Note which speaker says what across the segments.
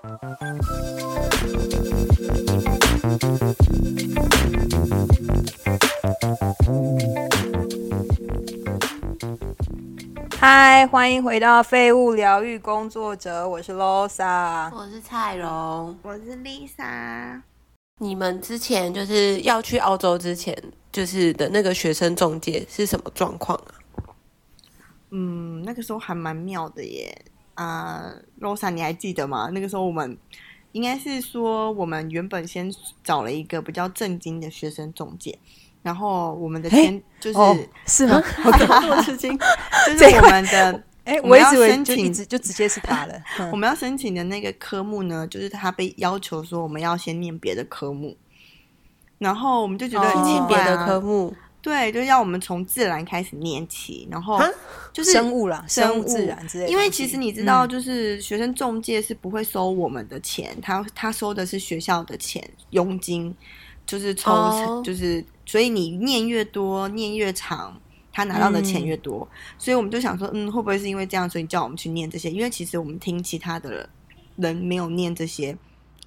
Speaker 1: 嗨，欢迎回到废物疗愈工作者，我是 Losa。
Speaker 2: 我是蔡荣，
Speaker 3: 我是 Lisa。
Speaker 2: 你们之前就是要去澳洲之前，就是的那个学生中介是什么状况啊？
Speaker 3: 嗯，那个时候还蛮妙的耶。啊、r o s a 你还记得吗？那个时候我们应该是说，我们原本先找了一个比较正经的学生中介，然后我们的
Speaker 1: 嘿
Speaker 3: 签就是、
Speaker 1: 哦，是吗？
Speaker 3: 我怎么这么吃惊？就是我们的
Speaker 1: 哎、
Speaker 3: 我要申请
Speaker 1: 就直接是他了。嗯
Speaker 3: 我们要申请的那个科目呢，就是他被要求说我们要先念别的科目，然后我们就觉得
Speaker 1: 哦
Speaker 3: 很奇怪、
Speaker 2: 念别
Speaker 3: 啊
Speaker 2: 的科目，
Speaker 3: 对，就是要我们从自然开始念起，然后
Speaker 2: 啊
Speaker 3: 就是
Speaker 1: 生物啦，
Speaker 3: 生
Speaker 1: 生物自然之类的。
Speaker 3: 因为其实你知道，
Speaker 1: 嗯
Speaker 3: 就是学生中介是不会收我们的钱，他他收的是学校的钱佣金，就是抽成，
Speaker 2: 哦
Speaker 3: 就是所以你念越多，念越长。他拿到的钱越多，所以我们就想说，嗯，会不会是因为这样，所以叫我们去念这些？因为其实我们听其他的人没有念这些，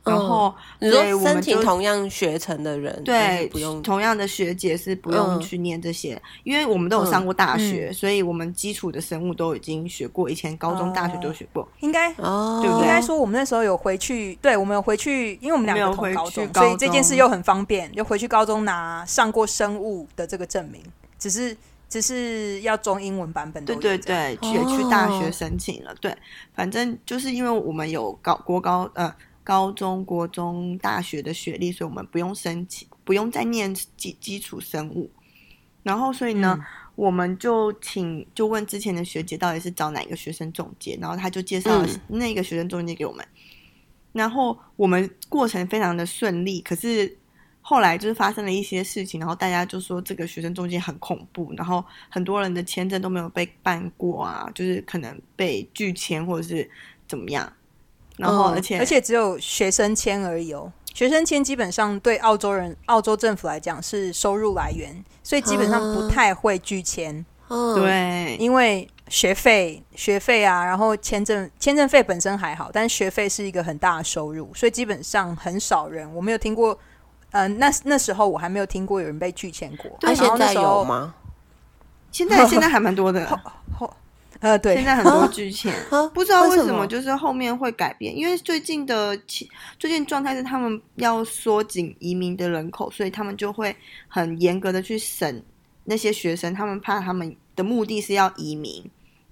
Speaker 3: 然后
Speaker 2: 你
Speaker 3: 所以
Speaker 2: 说申请同样学程的人，就
Speaker 3: 对，
Speaker 2: 不用
Speaker 3: 同样的学姐是不用
Speaker 2: 嗯
Speaker 3: 去念这些，因为我们都有上过大学，
Speaker 1: 嗯
Speaker 3: 所以我们基础的生物都已经学过，以前高中、大学都学过。
Speaker 1: 应该
Speaker 2: 哦，
Speaker 3: 对不对
Speaker 1: 应该说，我们那时候有回去，对我们有回去，因为我们两个同高中，所以这件事又很方便，就回去高中拿上过生物的这个证明，只是只是要中英文版本的
Speaker 3: 对对对，去也去大学
Speaker 2: 哦
Speaker 3: 申请了。对，反正就是因为我们有高国高呃高中、国中、大学的学历，所以我们不用申请，不用再念基基础生物。然后，所以呢，
Speaker 1: 嗯
Speaker 3: 我们就请就问之前的学姐到底是找哪个学生中介，然后他就介绍那个学生中介给我们。然后我们过程非常的顺利，可是后来就是发生了一些事情，然后大家就说这个学生中介很恐怖，然后很多人的签证都没有被办过啊，就是可能被拒签或者是怎么样。然后
Speaker 2: 嗯
Speaker 3: 而且、
Speaker 1: 而且只有学生签而已哦。学生签基本上对澳洲人、澳洲政府来讲是收入来源，所以基本上不太会拒签，
Speaker 2: 嗯，
Speaker 3: 对
Speaker 1: 因为学费、学费啊，然后签证签证费本身还好，但是学费是一个很大的收入，所以基本上很少人，我没有听过。呃，那那时候我还没有听过有人被拒签过。
Speaker 2: 那
Speaker 1: 然后
Speaker 2: 现在
Speaker 1: 那时候
Speaker 2: 有？吗？
Speaker 3: 现在现在还蛮多的，
Speaker 1: 呃，对，
Speaker 3: 现在很多拒签。
Speaker 2: 啊
Speaker 3: 不知道为
Speaker 2: 为什么，
Speaker 3: 就是后面会改变，因为最近的最近状态是他们要缩紧移民的人口，所以他们就会很严格的去审那些学生，他们怕他们的目的是要移民，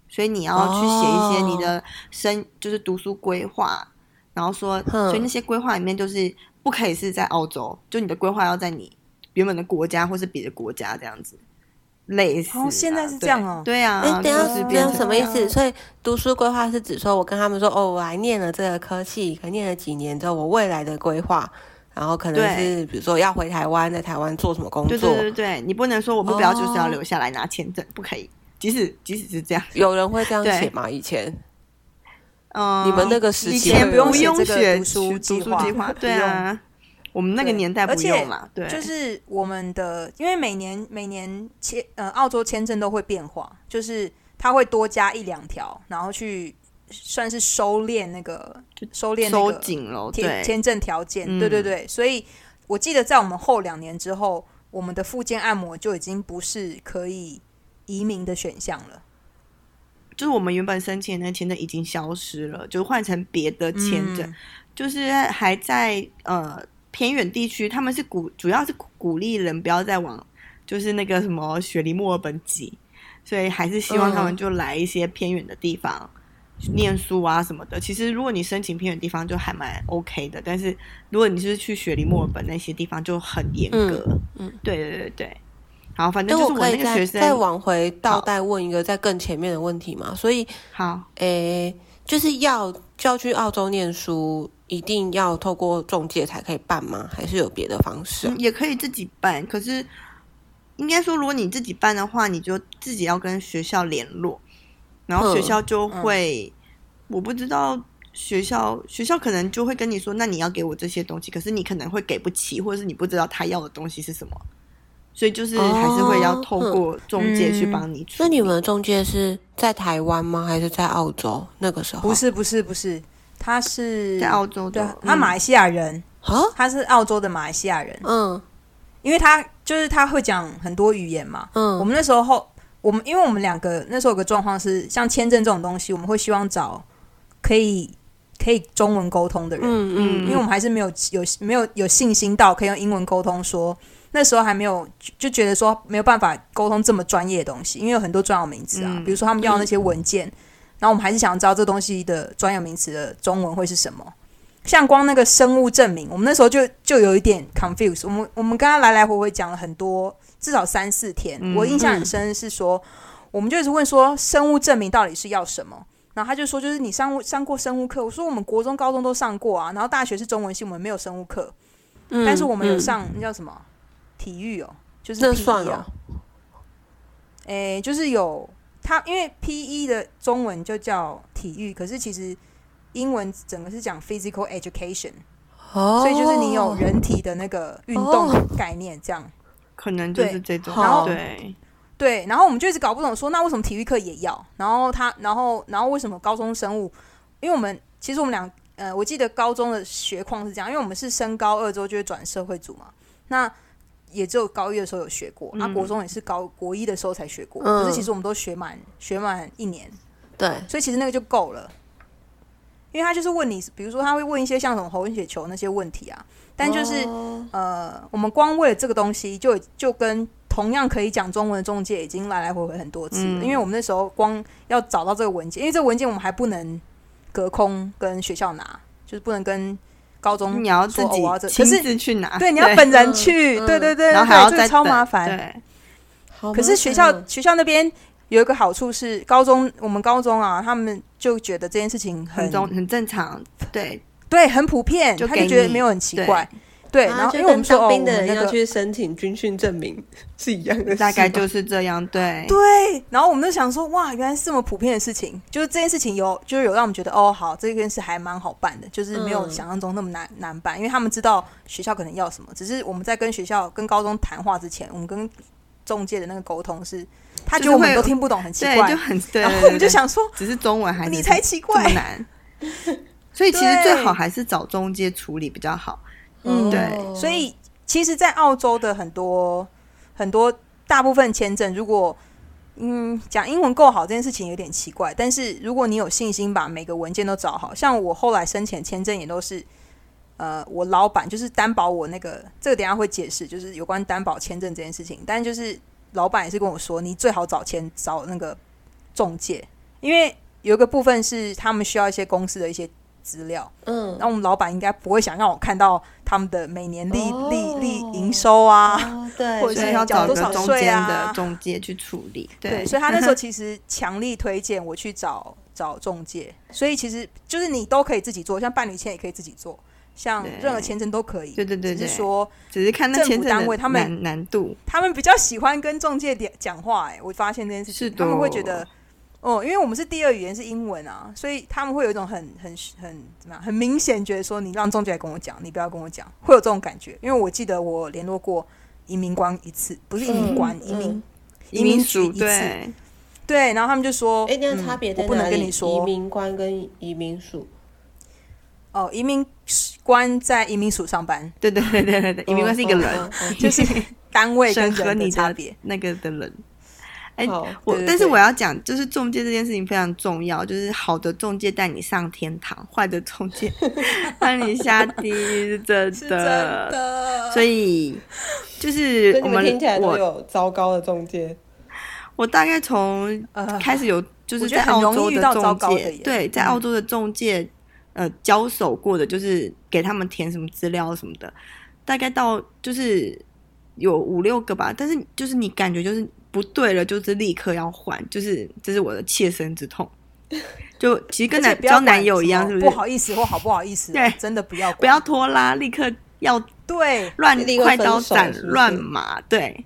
Speaker 3: 所以你要去写一些你的生、就是读书规划，然后说，所以那些规划里面就是不可以是在澳洲，就你的规划要在你原本的国家或是别的国家这样子。类似啊、
Speaker 1: 哦现在是这样哦
Speaker 3: 对对啊，
Speaker 2: 哎，等下，
Speaker 3: 就是
Speaker 2: 这样
Speaker 3: 变成
Speaker 1: 这样
Speaker 2: 什么意思？所以读书规划是指说，我跟他们说，哦，我来念了这个科系，可念了几年之后，我未来的规划，然后可能是比如说要回台湾，在台湾做什么工作，
Speaker 3: 对对对对，你不能说我目标就是要
Speaker 2: 哦
Speaker 3: 留下来拿签证，不可以。即使即使是这样，
Speaker 2: 有人会这样
Speaker 3: 对
Speaker 2: 写吗？以前
Speaker 3: 嗯，
Speaker 2: 你们那个时
Speaker 3: 以
Speaker 2: 期
Speaker 3: 前不用
Speaker 1: 写这个
Speaker 3: 写
Speaker 1: 读书计划，
Speaker 3: 对啊，我们那个年代不用啦，对，
Speaker 1: 就是我们的，因为每年每年签呃澳洲签证都会变化，就是它会多加一两条，然后去算是收敛那个收敛
Speaker 3: 收紧了，
Speaker 1: 签，签证条件。
Speaker 3: 嗯
Speaker 1: 对对对，所以我记得在我们后两年之后，我们的附件按摩就已经不是可以移民的选项了。
Speaker 3: 就是我们原本申请的那个签证已经消失了，就换成别的签证，
Speaker 1: 嗯
Speaker 3: 就是还在呃偏远地区，他们是鼓主要是鼓励人不要再往就是那个什么雪梨墨尔本挤，所以还是希望他们
Speaker 2: 嗯
Speaker 3: 就来一些偏远的地方。念书啊什么的，其实如果你申请偏远地方就还蛮 OK 的，但是如果你是去雪梨、墨尔本那些地方就很严格。
Speaker 2: 嗯嗯
Speaker 3: 对对对对。好，反正就是我那个学生
Speaker 2: 再往回倒
Speaker 3: 好
Speaker 2: 带问一个在更前面的问题嘛？所以，
Speaker 3: 好，
Speaker 2: 诶，就是要就要去澳洲念书，一定要透过中介才可以办吗？还是有别的方式啊
Speaker 3: 嗯，？也可以自己办，可是应该说，如果你自己办的话，你就自己要跟学校联络，然后学
Speaker 2: 嗯
Speaker 3: 校就会，我不知道学校学校可能就会跟你说，那你要给我这些东西，可是你可能会给不起，或者是你不知道他要的东西是什么，所以就是还是会要透过中介去帮你处理。
Speaker 2: 所以你们中介是在台湾吗？还是在澳洲？那个时候
Speaker 1: 不是不是不是，他是
Speaker 3: 在澳洲的，，嗯
Speaker 1: 他马来西亚人，
Speaker 2: 啊，
Speaker 1: 他是澳洲的马来西亚人，
Speaker 2: 嗯
Speaker 1: 因为他就是他会讲很多语言嘛。
Speaker 2: 嗯，
Speaker 1: 我们那时候后，我们因为我们两个那时候有个状况是，像签证这种东西，我们会希望找可以可以中文沟通的人，
Speaker 2: 嗯嗯，
Speaker 1: 因为我们还是没有有没有有信心到可以用英文沟通说。那时候还没有就就觉得说没有办法沟通这么专业的东西，因为有很多专有名词啊，
Speaker 3: 嗯
Speaker 1: 比如说他们要那些文件，然后我们还是想知道这东西的专有名词的中文会是什么。像光那个生物证明，我们那时候就就有一点 confuse。我们我们跟他来来回回讲了很多，至少三四天。
Speaker 3: 嗯
Speaker 1: 我印象很深是说，我们就一直问说生物证明到底是要什么，然后他就说就是你上上过生物课，我说我们国中、高中都上过啊，然后大学是中文系，我们没有生物课，
Speaker 2: 嗯
Speaker 1: 但是我们有
Speaker 2: 嗯。
Speaker 1: 上那叫什么？体育哦，就是
Speaker 2: 那
Speaker 1: PE
Speaker 2: 算
Speaker 1: 啊
Speaker 2: 哦，
Speaker 1: 诶、就是有它，因为 P.E. 的中文就叫体育，可是其实英文整个是讲 physical education，、
Speaker 2: 哦，
Speaker 1: 所以就是你有人体的那个运动
Speaker 2: 哦
Speaker 1: 概念这样。
Speaker 3: 可能就是这种，
Speaker 2: 然后
Speaker 3: 对，
Speaker 1: 对，然后我们就一直搞不懂，说那为什么体育课也要？然后他，然后，然后为什么高中生物？因为我们其实我们俩，呃，我记得高中的学况是这样，因为我们是升高二之后就会转社会组嘛，那也只有高一的时候有学过，那、
Speaker 3: 嗯。
Speaker 1: 国中也是高国一的时候才学过，
Speaker 2: 嗯。
Speaker 1: 可是其实我们都学满学满一年，
Speaker 2: 对，
Speaker 1: 所以其实那个就够了。因为他就是问你，比如说他会问一些像什么红血球那些问题啊，但就是、
Speaker 2: 哦。
Speaker 1: 呃，我们光为了这个东西就，就跟同样可以讲中文的中介已经来来回回很多次了。
Speaker 3: 嗯。
Speaker 1: 因为我们那时候光要找到这个文件，因为这个文件我们还不能隔空跟学校拿，就是不能跟高中
Speaker 3: 你要自己亲
Speaker 1: 是
Speaker 3: 自去拿，
Speaker 1: 对你要本人去，
Speaker 2: 嗯
Speaker 1: 对对对，
Speaker 3: 然后还要再
Speaker 1: 超麻烦。可是学校学校那边有一个好处是，高中我们高中啊，他们就觉得这件事情很
Speaker 3: 很正常，对，
Speaker 1: 对，很普遍，他就觉得没有很奇怪。对，
Speaker 2: 啊
Speaker 1: 然后
Speaker 2: 跟
Speaker 1: 因为我们
Speaker 2: 当兵的人要去申请军训证明是一样的，
Speaker 3: 大概就是这样，对，
Speaker 1: 对，然后我们就想说，哇，原来是这么普遍的事情，就是这件事情有，就是有让我们觉得，哦，好，这件事还蛮好办的，就是没有
Speaker 2: 嗯。
Speaker 1: 想象中那么难、难办，因为他们知道学校可能要什么，只是我们在跟学校、跟高中谈话之前，我们跟中介的那个沟通是，他觉得我们都听不懂，很奇，怪
Speaker 3: 就，很对，
Speaker 1: 然后我们就想说，
Speaker 3: 只是中文还是
Speaker 1: 你才奇
Speaker 3: 这么
Speaker 1: 怪，
Speaker 3: 难，所以其实最好还是找中介处理比较好。
Speaker 1: 嗯，
Speaker 3: 对
Speaker 1: 所以其实，在澳洲的很多很多大部分签证，如果嗯讲英文够好，这件事情有点奇怪。但是如果你有信心把每个文件都找好，像我后来申请签证也都是，呃，我老板就是担保我那个，这个等下会解释，就是有关担保签证这件事情。但就是老板也是跟我说，你最好找签找那个中介，因为有一个部分是他们需要一些公司的一些资料。
Speaker 2: 嗯。
Speaker 1: 那我们老板应该不会想让我看到他们的每年利、
Speaker 2: 哦。
Speaker 1: 利利营收啊，
Speaker 2: 哦 对，
Speaker 1: 或者是
Speaker 3: 要
Speaker 1: 缴多少税啊。
Speaker 3: 的中介去处理，
Speaker 1: 对，所以他那时候其实强力推荐我去找找中介，所以其实就是你都可以自己做，像伴侣签也可以自己做，像任何签证都可以。
Speaker 3: 对对对对
Speaker 1: 只是说
Speaker 3: 只是看那
Speaker 1: 政府
Speaker 3: 签证
Speaker 1: 单位他们
Speaker 3: 难难度，
Speaker 1: 他们比较喜欢跟中介点讲话、哎，我发现这件事情，他们会觉得。哦，因为我们是第二语言是英文啊，所以他们会有一种很很很怎么样，很明显觉得说你让中介来跟我讲，你不要跟我讲，会有这种感觉。因为我记得我联络过移民官一次，不是移民官，移民
Speaker 2: 嗯
Speaker 1: 移民局
Speaker 3: 署
Speaker 1: 一次
Speaker 3: 对，
Speaker 1: 对，然后他们就说，
Speaker 2: 哎，那差别在
Speaker 1: 我不能跟你说移
Speaker 2: 民官跟移民署，
Speaker 1: 哦，移民官在移民署上班，
Speaker 3: 对对对对对对，移民官是一个人，
Speaker 1: 就是单位跟人的差别。
Speaker 3: 那个的人。哎
Speaker 2: 好
Speaker 3: 我但是我要讲，就是中介这件事情非常重要，就是好的中介带你上天堂，坏的中介 让你下地狱，是真的。
Speaker 1: 真的，
Speaker 3: 所以就是我们
Speaker 2: 听起来都
Speaker 3: 我
Speaker 2: 有糟糕的中介，
Speaker 3: 我大概从
Speaker 1: 呃，
Speaker 3: 开始有就是在澳洲的中介对，在
Speaker 1: 嗯。
Speaker 3: 澳洲的中介呃交手过的，就是给他们填什么资料什么的，大概到就是有五六个吧，但是就是你感觉就是不对了，就是立刻要换，就是这是我的切身之痛。就其实跟男交男友一样，是不是？
Speaker 1: 不好意思或好不好意思，
Speaker 3: 对
Speaker 1: 真的不要
Speaker 3: 不要拖拉，立刻要
Speaker 1: 对
Speaker 3: 乱
Speaker 2: 立
Speaker 3: 快刀斩乱麻，对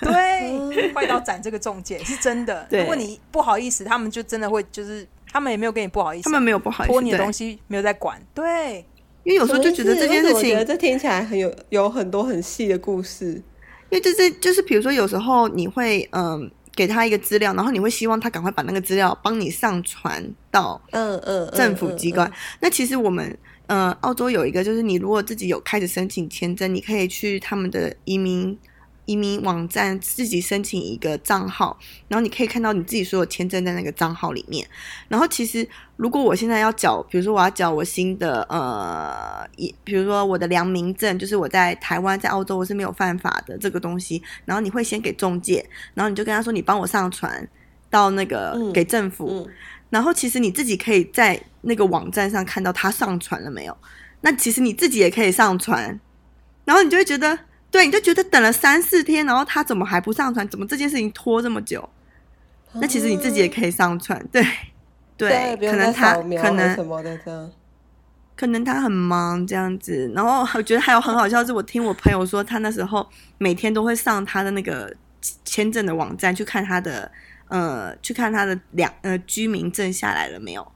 Speaker 1: 对，快刀斩这个中介是真的。如果你不好意思，他们就真的会就是他们也没有跟你不好意思啊，
Speaker 3: 他们没有不好意思，
Speaker 1: 拖你的
Speaker 3: 对
Speaker 1: 东西没有在管，对。
Speaker 3: 因为有时候就觉得这件事情
Speaker 2: 这听起来很有有很多很细的故事。
Speaker 3: 因为这是就是比如说有时候你会嗯，给他一个资料，然后你会希望他赶快把那个资料帮你上传到
Speaker 2: 嗯嗯，
Speaker 3: 政府机关。那其实我们呃，澳洲有一个，就是你如果自己有开始申请签证，你可以去他们的移民。移民网站自己申请一个账号，然后你可以看到你自己所有签证在那个账号里面。然后其实如果我现在要缴，比如说我要缴我新的呃，一比如说我的良民证，就是我在台湾在澳洲我是没有犯法的这个东西。然后你会先给中介，然后你就跟他说你帮我上传到那个给政府。然后其实你自己可以在那个网站上看到他上传了没有。那其实你自己也可以上传，然后你就会觉得。对，你就觉得等了三四天，然后他怎么还不上传？怎么这件事情拖这么久？那其实你自己也可以上传，对对，可能他可能
Speaker 2: 什么的这样，
Speaker 3: 可能他很忙这样子。然后我觉得还有很好笑，是我听我朋友说，他那时候每天都会上他的那个签证的网站去看他的呃，去看他的两呃居民证下来了没有。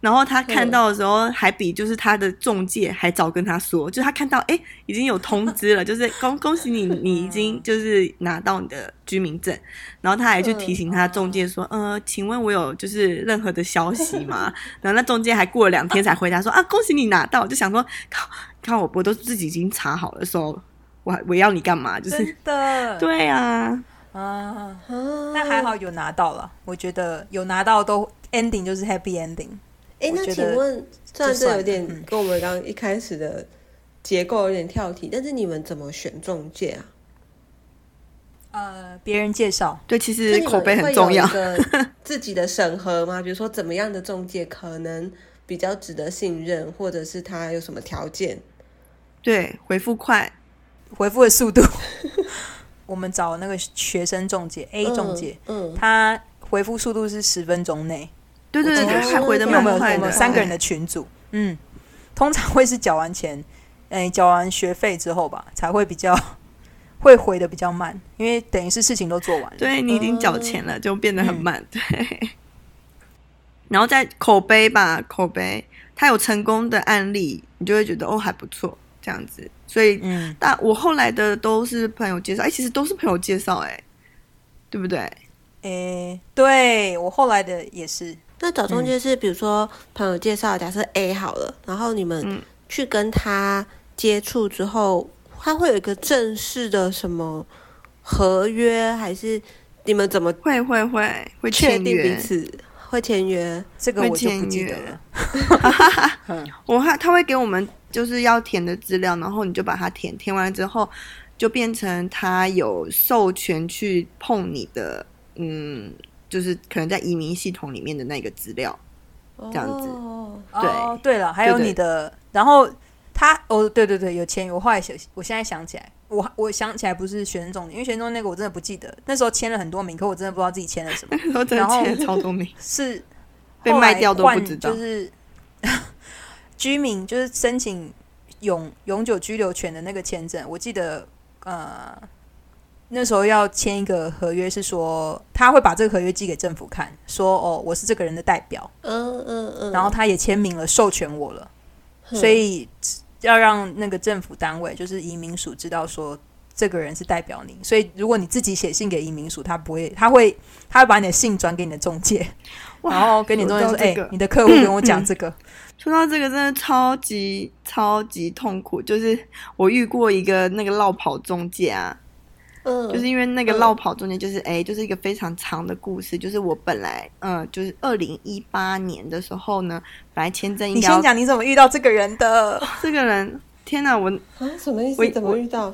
Speaker 3: 然后他看到的时候，还比就是他的中介还早跟他说，就他看到哎已经有通知了，就是恭恭喜你，你已经就是拿到你的居民证。然后他还去提醒他中介说，呃，请问我有就是任何的消息吗？然后那中介还过了两天才回答说，啊，恭喜你拿到。就想说，靠，看我我都自己已经查好了，说我我要你干嘛？就是
Speaker 1: 的，
Speaker 3: 对啊，
Speaker 1: 啊，但还好有拿到了，我觉得有拿到都 ending 就是 happy ending。
Speaker 2: 哎，那请问，虽然这有点跟我们刚刚一开始的结构有点跳题，但是你们怎么选中介啊？
Speaker 1: 呃，别人介绍，
Speaker 3: 对，其实口碑很重要。
Speaker 2: 自己的审核吗？比如说，怎么样的中介可能比较值得信任，或者是他有什么条件？
Speaker 3: 对，回复快，
Speaker 1: 回复的速度。我们找那个学生中介 A 中介，嗯，他回复速度是十分钟内。
Speaker 3: 对对对，还回的蛮快的。
Speaker 1: 三个人的群组，嗯，通常会是缴完钱，哎，缴完学费之后吧，才会比较会回的比较慢，因为等于是事情都做完了。
Speaker 3: 对你已经缴钱了，就变得很慢。对，然后在口碑吧，口碑，他有成功的案例，你就会觉得哦还不错这样子。所以，嗯，但我后来的都是朋友介绍，哎，其实都是朋友介绍，哎，对不对？
Speaker 1: 哎，对我后来的也是。
Speaker 2: 那找中介是，比如说朋友介绍，假设 A 好了，然后你们去跟他接触之后，他会有一个正式的什么合约，还是你们怎么
Speaker 3: 会会会会
Speaker 2: 确定彼此会签约？
Speaker 1: 这个我就不记得了。
Speaker 3: 我他他会给我们就是要填的资料，然后你就把它填，填完之后就变成他有授权去碰你的，嗯。就是可能在移民系统里面的那个资料，这样子。对，
Speaker 1: 对了，还有你的，然后他，哦，对对对，有签。我后来想，我现在想起来，我我想起来不是学生重点，因为学生中那个我真的不记得，那时候签了很多名，可我真的不知道自己签了什么。
Speaker 3: 然后超多名
Speaker 1: 是
Speaker 3: 被卖掉都不知道，
Speaker 1: 就是居民就是申请永永久居留权的那个签证，我记得呃。那时候要签一个合约，是说他会把这个合约寄给政府看，说哦，我是这个人的代表，嗯嗯嗯，然后他也签名了，授权我了，所以要让那个政府单位，就是移民署知道说这个人是代表你，所以如果你自己写信给移民署，他不会，他会他会把你的信转给你的中介，然后跟你中介说，哎，你的客户跟我讲这个，
Speaker 3: 说到这个真的超级超级痛苦，就是我遇过一个那个绕跑中介啊。嗯，就是因为那个绕跑中间，就是哎，就是一个非常长的故事。就是我本来，嗯，就是二零一八年的时候呢，本来签证应该。
Speaker 1: 你先讲你怎么遇到这个人的？
Speaker 3: 这个人。天哪，我
Speaker 2: 啊，什么意思？怎么遇到？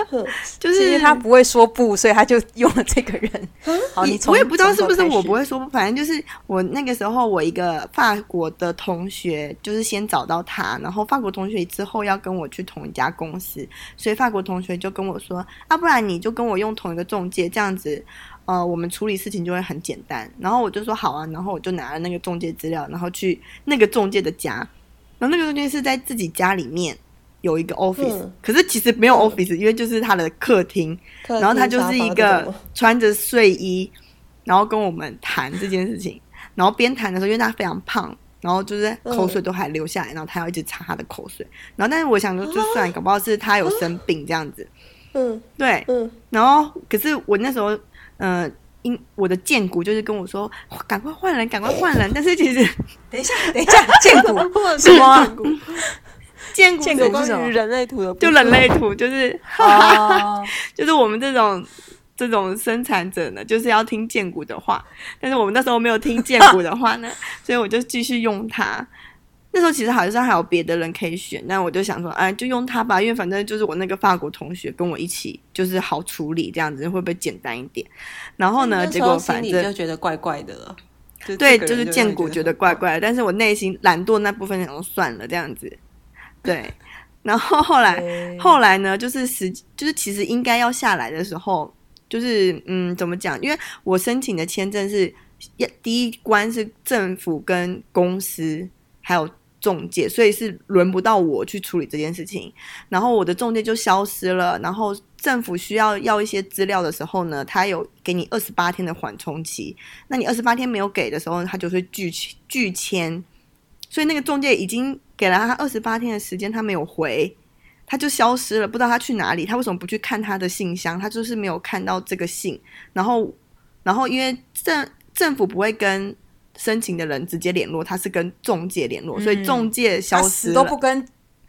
Speaker 3: 就是
Speaker 1: 他不会说不，所以他就用了这个人。好，你
Speaker 3: 我也不知道是不是我不会说不，反正就是我那个时候，我一个法国的同学，就是先找到他，然后法国同学之后要跟我去同一家公司，所以法国同学就跟我说啊，不然你就跟我用同一个中介，这样子，呃，我们处理事情就会很简单。然后我就说好啊，然后我就拿了那个中介资料，然后去那个中介的家，然后那个中介是在自己家里面。有一个 office，可是其实没有 office，因为就是他的客厅，然后他就是一个穿着睡衣，然后跟我们谈这件事情，然后边谈的时候，因为他非常胖，然后就是口水都还流下来，然后他要一直擦他的口水，然后但是我想说，就算搞不好是他有生病这样子，嗯，对，嗯，然后可是我那时候，嗯，因我的荐股就是跟我说赶快换人，赶快换人，但是其实
Speaker 1: 等一下，等一下，建股
Speaker 3: 什么啊 荐股
Speaker 1: 荐
Speaker 3: 是
Speaker 2: 关于人类图的
Speaker 3: 就，人类图，就是
Speaker 1: 哦，
Speaker 3: 就是我们这种这种生产者呢，就是要听建骨的话，但是我们那时候没有听建骨的话呢，所以我就继续用它。那时候其实好像还有别的人可以选，那我就想说，哎，就用它吧，因为反正就是我那个法国同学跟我一起，就是好处理，这样子会不会简单一点？然后呢，结果反正
Speaker 2: 就觉得怪怪的了。
Speaker 3: 对，就是建骨觉得怪怪的，但是我内心懒惰那部分想说算了这样子，对。然后后来后来呢，就是实就是其实应该要下来的时候，就是嗯，怎么讲？因为我申请的签证是要第一关是政府跟公司还有中介，所以是轮不到我去处理这件事情。然后我的中介就消失了，然后政府需要要一些资料的时候呢，他有给你二十八天的缓冲期。那你二十八天没有给的时候，他就会拒拒签。所以那个中介已经给了他二十八天的时间，他没有回，他就消失了，不知道他去哪里。他为什么不去看他的信箱？他就是没有看到这个信。然后，然后因为政政府不会跟申请的人直接联络，他是跟中介联络，所以
Speaker 1: 嗯
Speaker 3: 中介消失了。
Speaker 1: 都不跟，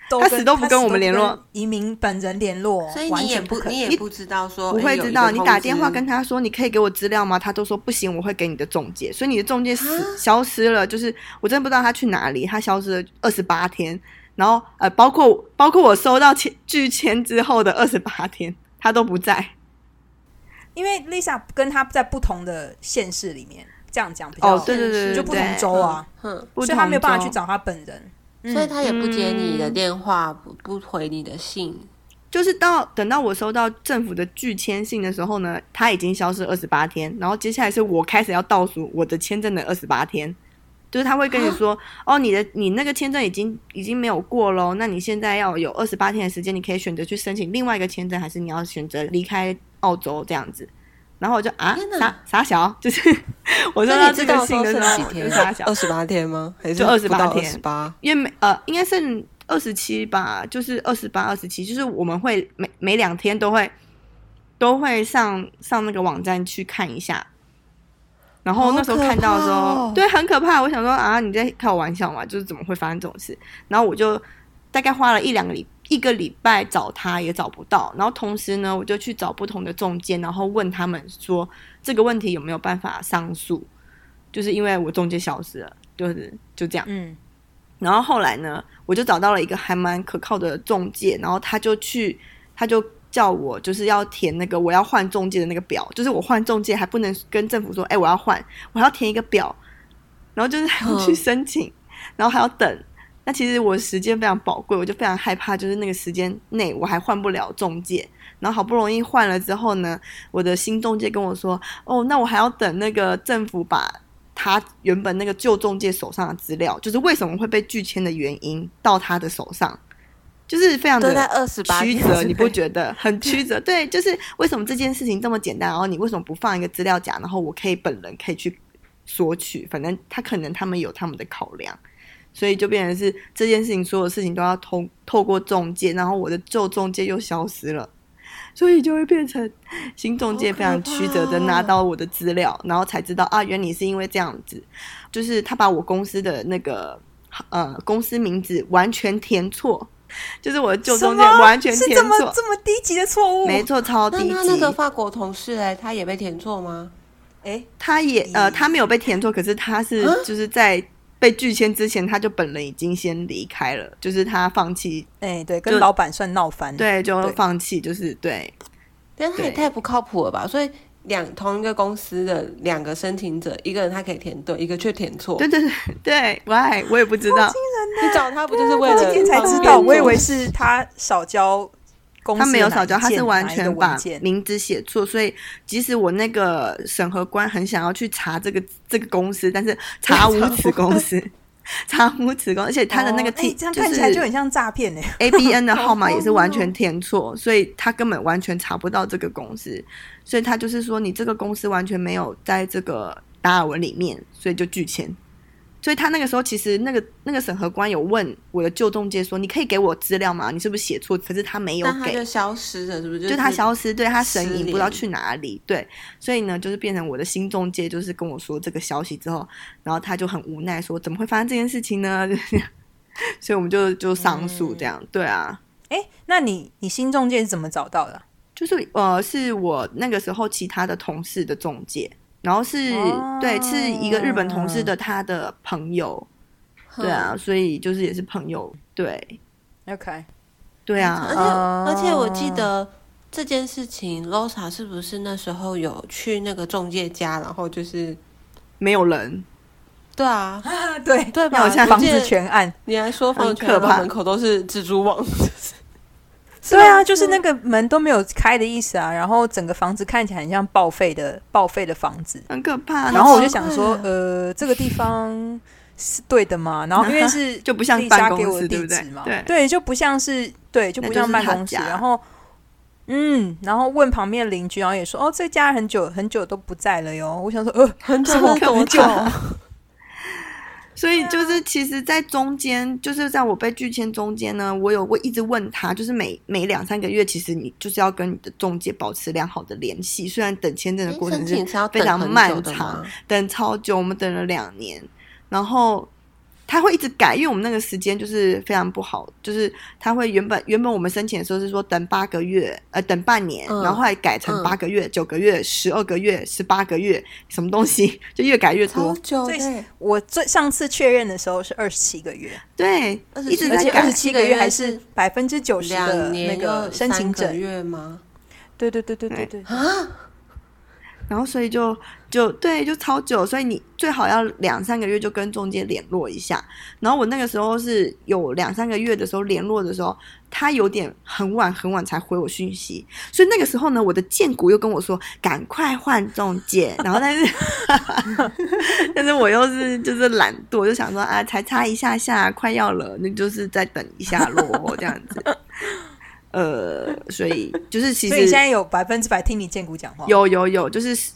Speaker 1: 都
Speaker 3: 他死都不跟我们联络
Speaker 1: 移民本人联络，
Speaker 2: 所以你也不你也不知道说
Speaker 3: 不会知道，你打电话跟他说，你可以给我资料吗？他都说不行，我会给你的中介。所以你的中介死
Speaker 2: 啊
Speaker 3: 消失了，就是我真的不知道他去哪里，他消失了二十八天，然后呃，包括包括我收到签拒签之后的二十八天，他都不在。
Speaker 1: 因为 Lisa 跟他在不同的县市里面，这样讲比较
Speaker 3: 哦，对对对对，
Speaker 1: 就不同州啊，所以他没有办法去找他本人。嗯
Speaker 2: 所以他也不接你的电话，不不回你的信。
Speaker 3: 就是到等到我收到政府的拒签信的时候呢，他已经消失二十八天，然后接下来是我开始要倒数我的签证的二十八天，就是他会跟你说，哦，你的你那个签证已经已经没有过喽，那你现在要有二十八天的时间，你可以选择去申请另外一个签证，还是你要选择离开澳洲这样子。然后我就啊傻傻小，就是 我收
Speaker 2: 那
Speaker 3: 到这个
Speaker 2: 你知道
Speaker 3: 信的时候，
Speaker 2: 说剩几天
Speaker 3: 我就傻？小
Speaker 2: 二，十八天吗？还是
Speaker 3: 就28天
Speaker 2: 二十八天？
Speaker 3: 因为每呃应该剩二十七吧，就是二十八、二十七，就是我们会每每两天都会都会上上那个网站去看一下。然后那时候看到的时候，对，很可怕。我想说啊，你在开我玩笑嘛？就是怎么会发生这种事？然后我就大概花了一两个礼一个礼拜找他，也找不到。然后同时呢，我就去找不同的中介，然后问他们说这个问题有没有办法上诉？就是因为我中介消失了，就是就这样。
Speaker 1: 嗯，
Speaker 3: 然后后来呢，我就找到了一个还蛮可靠的中介，然后他就去，他就叫我就是要填那个我要换中介的那个表，就是我换中介还不能跟政府说，哎，我要换，我还要填一个表，然后就是还要去
Speaker 2: 嗯
Speaker 3: 申请，然后还要等。那其实我时间非常宝贵，我就非常害怕，就是那个时间内我还换不了中介。然后好不容易换了之后呢，我的新中介跟我说，哦，那我还要等那个政府把他原本那个旧中介手上的资料，就是为什么会被拒签的原因到他的手上，就是非常的曲折，你不觉得很曲折？对，就是为什么这件事情这么简单，然后你为什么不放一个资料夹，然后我可以本人可以去索取，反正他可能他们有他们的考量。所以就变成是这件事情，所有事情都要透透过中介，然后我的旧中介又消失了，所以就会变成新中介非常曲折的拿到我的资料，然后才知道啊，原来你是因为这样子，就是他把我公司的那个呃公司名字完全填错，就是我的旧中介完全填
Speaker 1: 是这么
Speaker 3: 错，
Speaker 1: 这么低级的错误？
Speaker 3: 没错，超低
Speaker 2: 那他那个。法国同事哎，他也被填错吗？
Speaker 1: 哎，
Speaker 3: 他也呃，他没有被填错，可是他是
Speaker 2: 啊
Speaker 3: 就是在被拒签之前，他就本人已经先离开了，就是他放弃，
Speaker 1: 哎，对，跟老板算闹翻。，
Speaker 3: 对，就放弃，就是对。
Speaker 2: 但他也太不靠谱了吧？所以两同一个公司的两个申请者，一个人他可以填对，一个却填错。
Speaker 3: 对对对对，，why 我也不知道，
Speaker 2: 你找他不就是为了
Speaker 1: 我今天才知道，我以为是他少交公司
Speaker 3: 他没有少交，他是完全把名字写错，所以即使我那个审核官很想要去查这个这个公司，但是 查无此公司，查无此公，而且他的那个
Speaker 1: 哦哎
Speaker 3: T、
Speaker 1: 这样看起来就很像诈骗呢。
Speaker 3: A B N 的号码也是完全填错，所以他根本完全查不到这个公司，所以他就是说你这个公司完全没有在这个达尔文里面，所以就拒签。所以他那个时候其实那个那个审核官有问我的旧中介说：“你可以给我资料吗？你是不是写错？”可是他没有给
Speaker 2: 他就，消失了，是不是？
Speaker 3: 就是他消失，对他神隐不知道去哪里，对，所以呢，就是变成我的新中介，就是跟我说这个消息之后，然后他就很无奈说：“怎么会发生这件事情呢？”就是，所以我们就就上诉这样，对啊。
Speaker 1: 哎，那你你新中介是怎么找到的？
Speaker 3: 就是呃，是我那个时候其他的同事的中介，然后是、
Speaker 1: 哦。
Speaker 3: 对，是一个日本同事的他的朋友，对啊，所以就是也是朋友，对。
Speaker 1: OK，
Speaker 3: 对啊。
Speaker 2: 而
Speaker 3: 啊，
Speaker 2: 且、
Speaker 1: 哦。
Speaker 2: 而且我记得这件事情，Losa 是不是那时候有去那个中介家，然后就是
Speaker 3: 没有人，
Speaker 2: 对啊，
Speaker 1: 对，
Speaker 2: 对吧？
Speaker 3: 好像
Speaker 1: 房子全暗。
Speaker 2: 你还说房
Speaker 3: 可怕。
Speaker 2: 门口都是蜘蛛网，
Speaker 1: 对啊，就是那个门都没有开的意思啊，然后整个房子看起来很像报废的报废的房子。
Speaker 3: 很可怕。
Speaker 1: 然后我就想说，
Speaker 2: 啊
Speaker 1: 呃，这个地方是对的吗？然后因为是
Speaker 3: 就不像
Speaker 1: 丽莎
Speaker 3: 办公
Speaker 1: 给我的
Speaker 3: 室对不对
Speaker 1: 地址嘛，
Speaker 3: 对
Speaker 1: 就不像是对，就不像办公室。然后，嗯，然后问旁边的邻居，然后也说，哦，这家很久很久都不在了哟。我想说，呃，
Speaker 2: 很久很
Speaker 1: 久，
Speaker 3: 所以就是，其实，在中间，就是在我被拒签中间呢，我有我一直问他，就是每每两三个月，其实你就是要跟你的中介保持良好的联系。虽然等签证的过程是非常漫长等超久，我们等了两年，然后他会一直改，因为我们那个时间就是非常不好，就是他会原本原本我们申请的时候是说等八个月，呃，等半年，
Speaker 2: 嗯
Speaker 3: 然后后来改成
Speaker 2: 嗯
Speaker 3: 八个月、九、个月、十二个月、十八个月，什么东西 就越改越
Speaker 2: 超
Speaker 3: 多，
Speaker 1: 最。我最上次确认的时候是二十七个月，
Speaker 3: 对
Speaker 2: ，27
Speaker 3: 一直在改
Speaker 1: 而且二十。七个月还是
Speaker 2: 是
Speaker 1: 百分之九十的那
Speaker 2: 两年
Speaker 1: 个申请者
Speaker 2: 个。月吗？
Speaker 1: 对对对对对对，
Speaker 3: 然后所以就就对，就超久，所以你最好要两三个月就跟中介联络一下。然后我那个时候是有两三个月的时候联络的时候，他有点很晚很晚才回我讯息，所以那个时候呢，我的荐股又跟我说赶快换中介，然后但是 但是我又是就是懒惰，就想说啊，才差一下下，快要了，那就是再等一下咯，这样子。呃，所以就是其实
Speaker 1: 所以你现在有百分之百听你建股讲话。
Speaker 3: 有有有，就是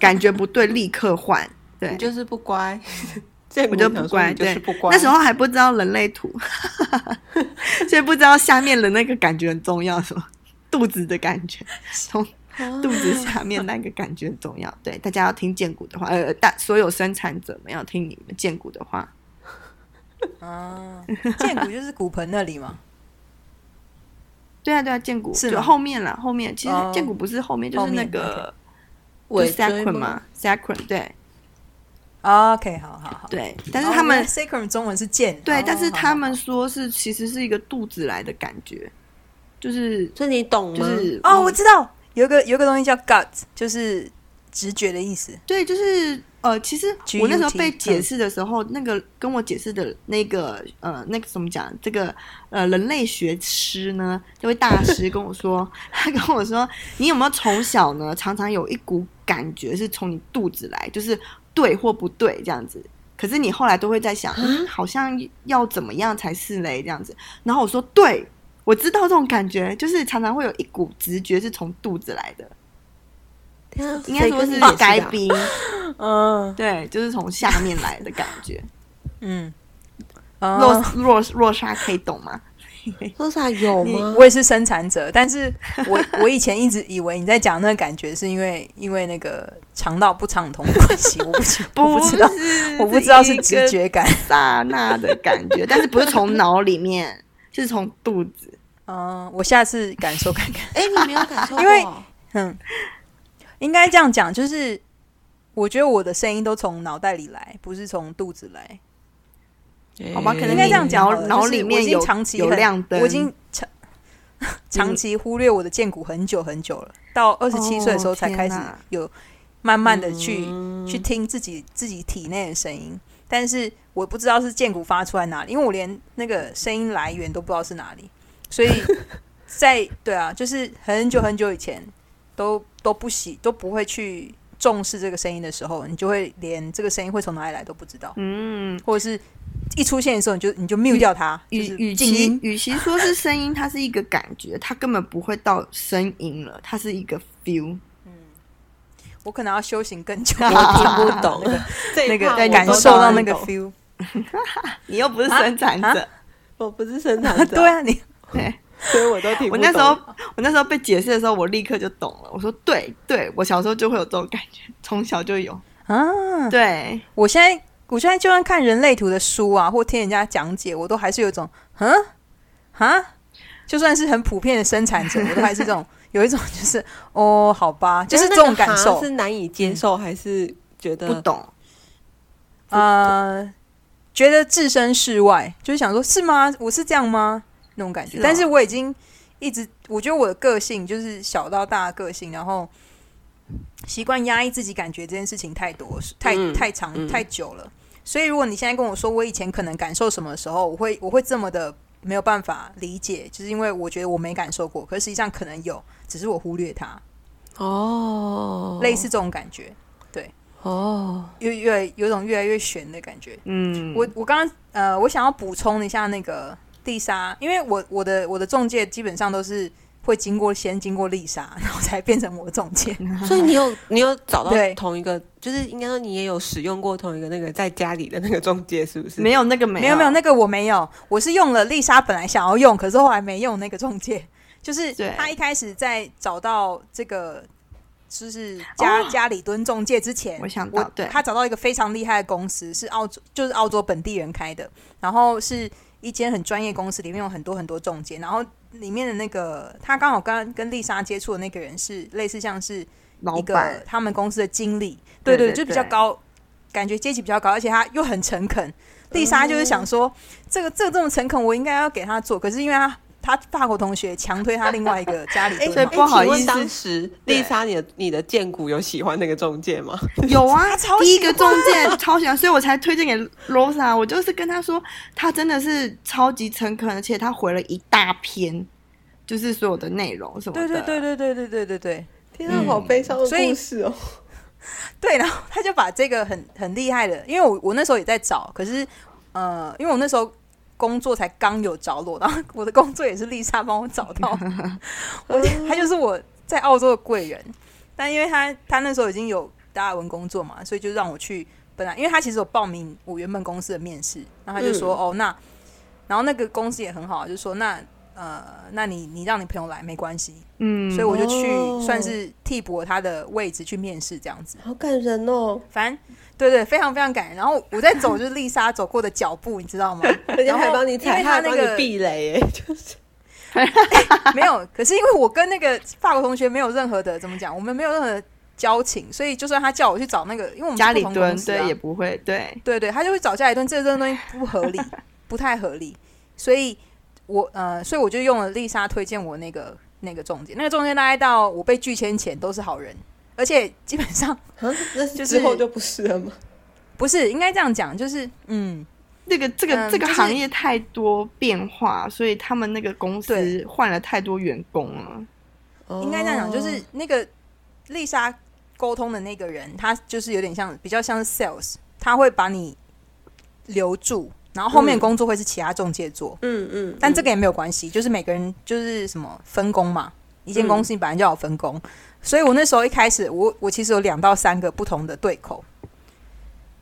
Speaker 3: 感觉不对，立刻换。对
Speaker 2: 你，就是不乖，这
Speaker 3: 我就不乖。
Speaker 2: 就
Speaker 3: 对
Speaker 2: 是不乖。
Speaker 3: 那时候还不知道人类图，所以不知道下面的那个感觉很重要，什么 肚子的感觉，从肚子下面那个感觉很重要。对，大家要听建骨的话，呃，大所有生产者们要听你们建骨的话。
Speaker 1: 啊，建股就是骨盆那里嘛。
Speaker 3: 对啊，对啊，剑骨就
Speaker 1: 是吗
Speaker 3: 后面了，后面其实
Speaker 1: 哦
Speaker 3: 剑骨不是后面，就是那个就
Speaker 2: 尾
Speaker 3: sacrum
Speaker 2: 椎
Speaker 3: 嘛，sacrum 对
Speaker 1: OK，好好好。
Speaker 3: 对，但是
Speaker 1: 哦
Speaker 3: 他们
Speaker 1: sacrum 中文是剑，
Speaker 3: 对，
Speaker 1: 哦
Speaker 3: 但是他们说是其实是一个肚子来的感觉，就是
Speaker 2: 所以你懂吗？
Speaker 3: 就是
Speaker 1: 哦，我知道有一个有一个东西叫 gut，就是直觉的意思。
Speaker 3: 对，就是呃，其实我那时候被解释的时候，那个跟我解释的那个呃，那个怎么讲？这个呃，人类学师呢，这位大师跟我说，他跟我说，你有没有从小呢，常常有一股感觉是从你肚子来，就是对或不对这样子。可是你后来都会在想，嗯，好像要怎么样才是嘞？这样子。然后我说，对，我知道这种感觉，就是常常会有一股直觉是从肚子来的，应该说是该冰。
Speaker 1: 嗯
Speaker 3: 对，就是从下面来的感觉。
Speaker 1: 嗯，
Speaker 3: 若
Speaker 1: 哦，
Speaker 3: 若若莎可以懂吗？
Speaker 2: 多少有吗？
Speaker 1: 我也是生产者，但是我我以前一直以为你在讲那个感觉是因为因为那个肠道不畅通的关系，我不知我不知道，我不知道是直觉感。
Speaker 3: 刹那的感觉，但是不是从脑里面，是从肚子。
Speaker 1: 嗯，我下次感受看看。
Speaker 2: 哎，你没有感受过？
Speaker 1: 因为嗯，应该这样讲，就是我觉得我的声音都从脑袋里来，不是从肚子来。
Speaker 3: 好吧可能
Speaker 1: 应该这样讲好
Speaker 3: 脑里面有有
Speaker 1: 长期有
Speaker 3: 亮灯
Speaker 1: 我已经长 长期忽略我的剑骨很久很久了，到二十七岁的时候才开始有慢慢的去、
Speaker 2: 嗯
Speaker 1: 去听自己自己体内的声音，但是我不知道是剑骨发出来哪里，因为我连那个声音来源都不知道是哪里，所以 在对啊，就是很久很久以前都都不喜都不会去重视这个声音的时候，你就会连这个声音会从哪里来都不知道，
Speaker 3: 嗯，
Speaker 1: 或者是一出现的时候你就你就 mute 掉它，
Speaker 3: 与与其。与其说是声音，它是一个感觉，它根本不会到声音了，它是一个 feel。
Speaker 1: 我可能要修行更久，
Speaker 2: 我听不懂那个
Speaker 1: 那个
Speaker 2: 趴我
Speaker 1: 感受到那个 feel。
Speaker 3: 你又不是生产者，
Speaker 1: 啊
Speaker 2: 我不是生产者，
Speaker 1: 对啊，你
Speaker 3: 对
Speaker 2: 所以我都听不懂。
Speaker 3: 我那时候我那时候被解释的时候，我立刻就懂了。我说对对，我小时候就会有这种感觉，从小就有。
Speaker 1: 啊，
Speaker 3: 对，
Speaker 1: 我现在我现在就算看人类图的书啊，或听人家讲解，我都还是有一种，嗯啊，就算是很普遍的生产者，我都还是这种有一种就是哦，好吧，就是这种感受
Speaker 2: 是，难以接受，还是觉得
Speaker 3: 不懂。
Speaker 1: 呃，觉得置身事外，就是想说，是吗？我是这样吗？那种感觉。
Speaker 3: 是哦
Speaker 1: 但是我已经一直，我觉得我的个性就是小到大的个性，然后习惯压抑自己感觉这件事情太多，太、
Speaker 2: 嗯
Speaker 1: 太长、
Speaker 2: 嗯
Speaker 1: 太久了。所以如果你现在跟我说我以前可能感受什么的时候，我会我会这么的没有办法理解，就是因为我觉得我没感受过，可是实际上可能有，只是我忽略它，
Speaker 2: 哦，
Speaker 1: 类似这种感觉，对
Speaker 2: 哦，
Speaker 1: 越越有种越来越悬的感觉。
Speaker 3: 嗯，
Speaker 1: 我我刚刚呃，我想要补充一下那个丽莎，因为我我的我的中介基本上都是会经过先经过丽莎，然后才变成我的中介。
Speaker 2: 所以你有你有找到同一个，就是应该说你也有使用过同一个那个在家里的那个中介，是不是？
Speaker 3: 没有那个没
Speaker 1: 没有没有，那个我没有，我是用了丽莎本来想要用，可是后来没用那个中介，就是他一开始在找到这个。就是家、
Speaker 3: 哦
Speaker 1: 家里蹲中介之前，
Speaker 3: 我想到对
Speaker 1: 他找到一个非常厉害的公司，是澳洲，就是澳洲本地人开的，然后是一间很专业公司，里面有很多很多中介，然后里面的那个他刚好跟跟丽莎接触的那个人是类似像是一个，他们公司的经理，对对，
Speaker 3: 对对
Speaker 1: 就比较
Speaker 3: 对
Speaker 1: 高，感觉阶级比较高，而且他又很诚恳。丽莎就是想说，这个这个这么诚恳，我应该要给他做，可是因为他他法国同学强推他另外一个家里
Speaker 2: 哎，
Speaker 1: 蹲嘛，
Speaker 3: 不好意思
Speaker 2: 丽莎，你的你的荐股有喜欢那个中介吗？
Speaker 3: 有啊
Speaker 1: 他超，
Speaker 3: 第一个中介超喜欢，所以我才推荐给 Rosa。我就是跟他说，他真的是超级诚恳，而且他回了一大篇，就是所有的内容什么的。
Speaker 1: 对对对对对对对对对
Speaker 2: 天啊，好悲伤的
Speaker 1: 所以
Speaker 2: 故事哦。
Speaker 1: 对，然后他就把这个很很厉害的，因为我我那时候也在找，可是呃，因为我那时候工作才刚有着落，然后我的工作也是丽莎帮我找到，我他就是我在澳洲的贵人，但因为他他那时候已经有达尔文工作嘛，所以就让我去。本来因为他其实有报名我原本公司的面试，然后他就说、哦那，然后那个公司也很好，就说那呃那你你让你朋友来没关系，
Speaker 3: 嗯，
Speaker 1: 所以我就去
Speaker 2: 哦
Speaker 1: 算是替补他的位置去面试这样子。
Speaker 2: 好感人哦！
Speaker 1: 反正对对，非常非常感人。然后我在走就是丽莎走过的脚步，你知道吗？
Speaker 2: 人家还帮你踩，
Speaker 1: 他那个
Speaker 2: 你避雷，哎，就是。
Speaker 1: 没有，可是因为我跟那个法国同学没有任何的怎么讲，我们没有任何的交情，所以就算他叫我去找那个，因为我们
Speaker 3: 家里蹲，对也不会，对，
Speaker 1: 对对，他就会找家里蹲，这这个东西不合理，不太合理，所以我呃，所以我就用了丽莎推荐我那个那个中介，那个中介大概到我被拒签前都是好人，而且基本上
Speaker 2: 啊，那
Speaker 1: 就是
Speaker 2: 之后就不是了吗？
Speaker 1: 不是应该这样讲，就是嗯，
Speaker 3: 那个这个、这个行业太多变化，所以他们那个公司换了太多员工了。
Speaker 1: 应该这样讲，就
Speaker 2: 哦。
Speaker 1: 是那个丽莎沟通的那个人，他就是有点像比较像是 sales，他会把你留住，然后后面
Speaker 2: 嗯。
Speaker 1: 工作会是其他中介做，
Speaker 2: 嗯嗯，
Speaker 1: 但这个也没有关系，就是每个人就是什么分工嘛，一间公司你本来就要有分工，所以我那时候一开始，我我其实有两到三个不同的对口，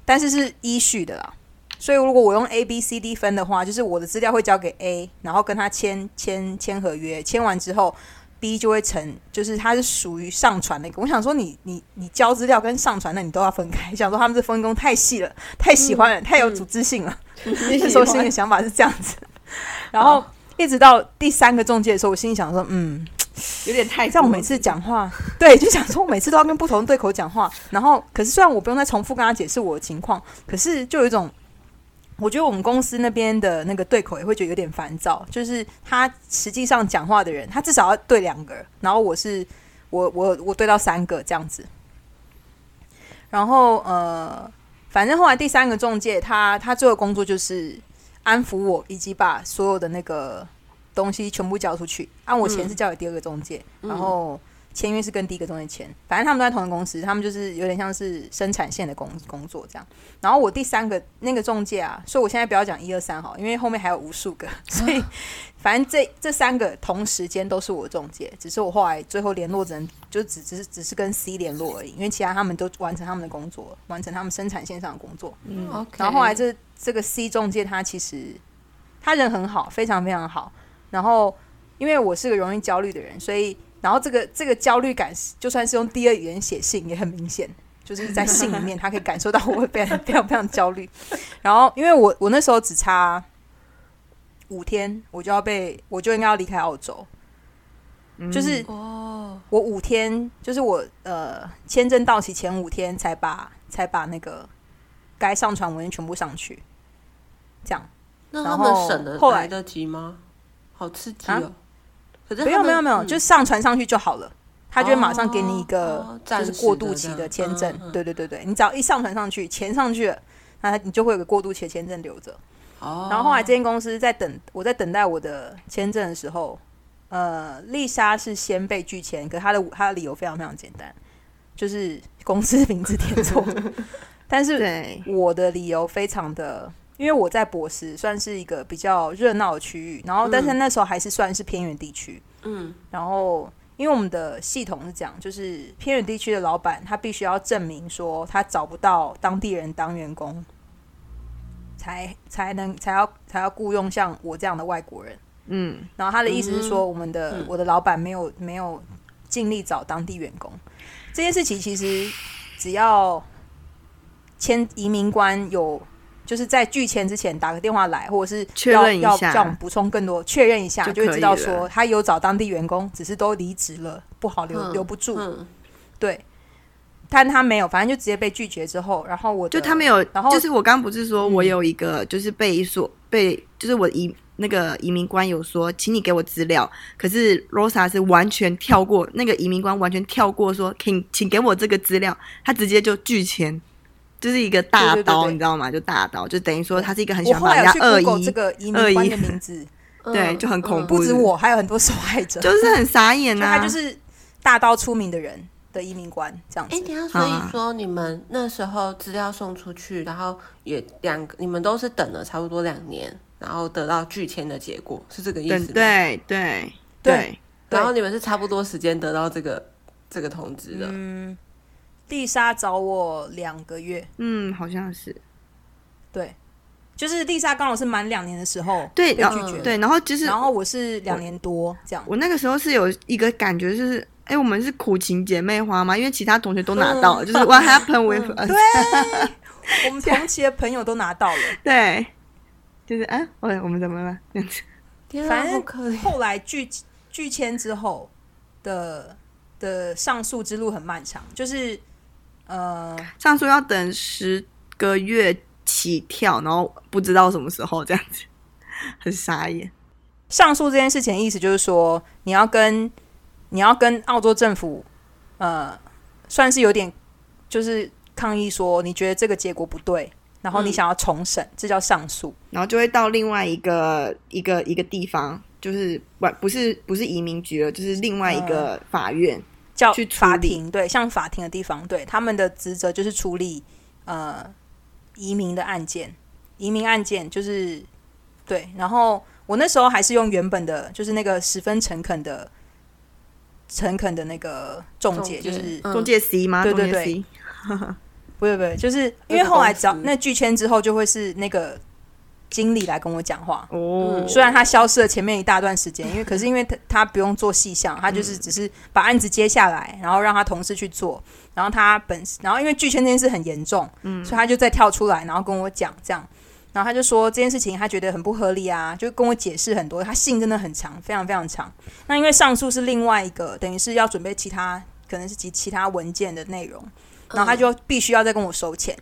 Speaker 1: 但是是依序的啦。所以如果我用 A、B、C、D 分的话，就是我的资料会交给 A，然后跟他签签签合约，签完之后 B 就会成，就是它是属于上传那个。我想说你你你交资料跟上传，那你都要分开。想说他们这分工太细了，太喜欢了，太有组织性了。那时候心里想法是这样子，然后一直到第三个中介的时候，我心里想说，嗯，
Speaker 3: 有点太
Speaker 1: 像我每次讲话，对，就想说我每次都要跟不同的对口讲话，然后可是虽然我不用再重复跟他解释我的情况，可是就有一种。我觉得我们公司那边的那个对口也会觉得有点烦躁，就是他实际上讲话的人，他至少要对两个，然后我是我我我对到三个这样子，然后呃，反正后来第三个中介他他做的工作就是安抚我，以及把所有的那个东西全部交出去，按我钱是交给第二个中介，然后签约是跟第一个中介签，反正他们都在同一个公司，他们就是有点像是生产线的工工作这样。然后我第三个那个中介啊，所以我现在不要讲一二三哈，因为后面还有无数个，所以反正这这三个同时间都是我中介，只是我后来最后联络人就只只是只是跟 C 联络而已，因为其他他们都完成他们的工作，完成他们生产线上的工作。
Speaker 2: 嗯。
Speaker 1: 然后后来这这个 C 中介他其实他人很好，非常非常好。然后因为我是个容易焦虑的人，所以。然后这个这个焦虑感，就算是用第二语言写信也很明显，就是在信里面他可以感受到我会非常非常非常焦虑。然后因为我我那时候只差五天，我就要被我就应该要离开澳洲，就是哦，我五天就是我呃签证到期前五天才把才把那个该上传文件全部上去，这样。
Speaker 2: 那他们省的来得及吗？好刺激哦！
Speaker 1: 没有没有没有，就上传上去就好了，他就会马上给你一个就是过渡期的签证。对对对对，你只要一上传上去，钱上去了，那你就会有个过渡期的签证留着。哦。然后后来这间公司在等我在等待我的签证的时候，呃，丽莎是先被拒签，可她的她的理由非常非常简单，就是公司名字填错。但是我的理由非常的。因为我在博士算是一个比较热闹的区域，然后但是那时候还是算是偏远地区。嗯，然后因为我们的系统是讲，就是偏远地区的老板他必须要证明说他找不到当地人当员工，才才能才要才要雇佣像我这样的外国人。嗯，然后他的意思是说，我们的我的老板没有没有尽力找当地员工这件事情，其实只要签移民官有。就是在拒签之前打个电话来，或者是
Speaker 3: 确认一下，
Speaker 1: 叫我们补充更多，确认一下就会知道说他有找当地员工，只是都离职了，不好留留不住。对，但他没有，反正就直接被拒绝之后，然后我
Speaker 3: 就他没有，然后就是我刚刚不是说我有一个就是被说被就是我移那个移民官有说，请你给我资料，可是 Rosa 是完全跳过那个移民官完全跳过说，请请给我这个资料，他直接就拒签。就是一个大刀，你知道吗？就大刀，就等于说他是一个很喜欢把人家恶意
Speaker 1: 这个移民官的名字，
Speaker 3: 对，就很恐怖。
Speaker 1: 不止我，还有很多受害者，
Speaker 3: 就是很傻眼
Speaker 1: 啊。他就是大刀出名的人的移民官这样子。哎，
Speaker 2: 等下，所以说你们那时候资料送出去，然后也两个，你们都是等了差不多两年，然后得到拒签的结果，是这个意思？
Speaker 3: 对对对。
Speaker 2: 然后你们是差不多时间得到这个这个通知的。
Speaker 1: 嗯。丽莎找我两个月，
Speaker 3: 嗯，好像是，
Speaker 1: 对，就是丽莎刚好是满两年的时候，
Speaker 3: 对，
Speaker 1: 被拒绝，
Speaker 3: 对，然后就是，
Speaker 1: 然后我是两年多这样，
Speaker 3: 我那个时候是有一个感觉，就是，哎，我们是苦情姐妹花嘛，因为其他同学都拿到了，就是 What happened with us？
Speaker 1: 对，我们同期的朋友都拿到了，
Speaker 3: 对，就是，哎，我我们怎么了？这样子，
Speaker 1: 反正后来拒拒签之后的的上诉之路很漫长，就是。呃，
Speaker 3: 上诉要等十个月起跳，然后不知道什么时候这样子，很傻眼。
Speaker 1: 上诉这件事情的意思就是说，你要跟你要跟澳洲政府，呃，算是有点就是抗议，说你觉得这个结果不对，然后你想要重审，这叫上诉，
Speaker 3: 然后就会到另外一个一个一个地方，就是不不是不是移民局了，就是另外一个法院。
Speaker 1: 叫法庭，对，像法庭的地方，对，他们的职责就是处理呃移民的案件，移民案件就是对。然后我那时候还是用原本的，就是那个十分诚恳的、诚恳的那个中介，就是
Speaker 3: 中介 C 吗？
Speaker 1: 对对对，不对不对，就是因为后来找那拒签之后，就会是那个。经理来跟我讲话，哦，虽然他消失了前面一大段时间，因为可是因为他他不用做细项，他就是只是把案子接下来，然后让他同事去做，然后他本然后因为拒签这件事很严重，嗯，所以他就再跳出来，然后跟我讲这样，然后他就说这件事情他觉得很不合理啊，就跟我解释很多，他信真的很长，非常非常长。那因为上诉是另外一个，等于是要准备其他可能是其其他文件的内容，然后他就必须要再跟我收钱，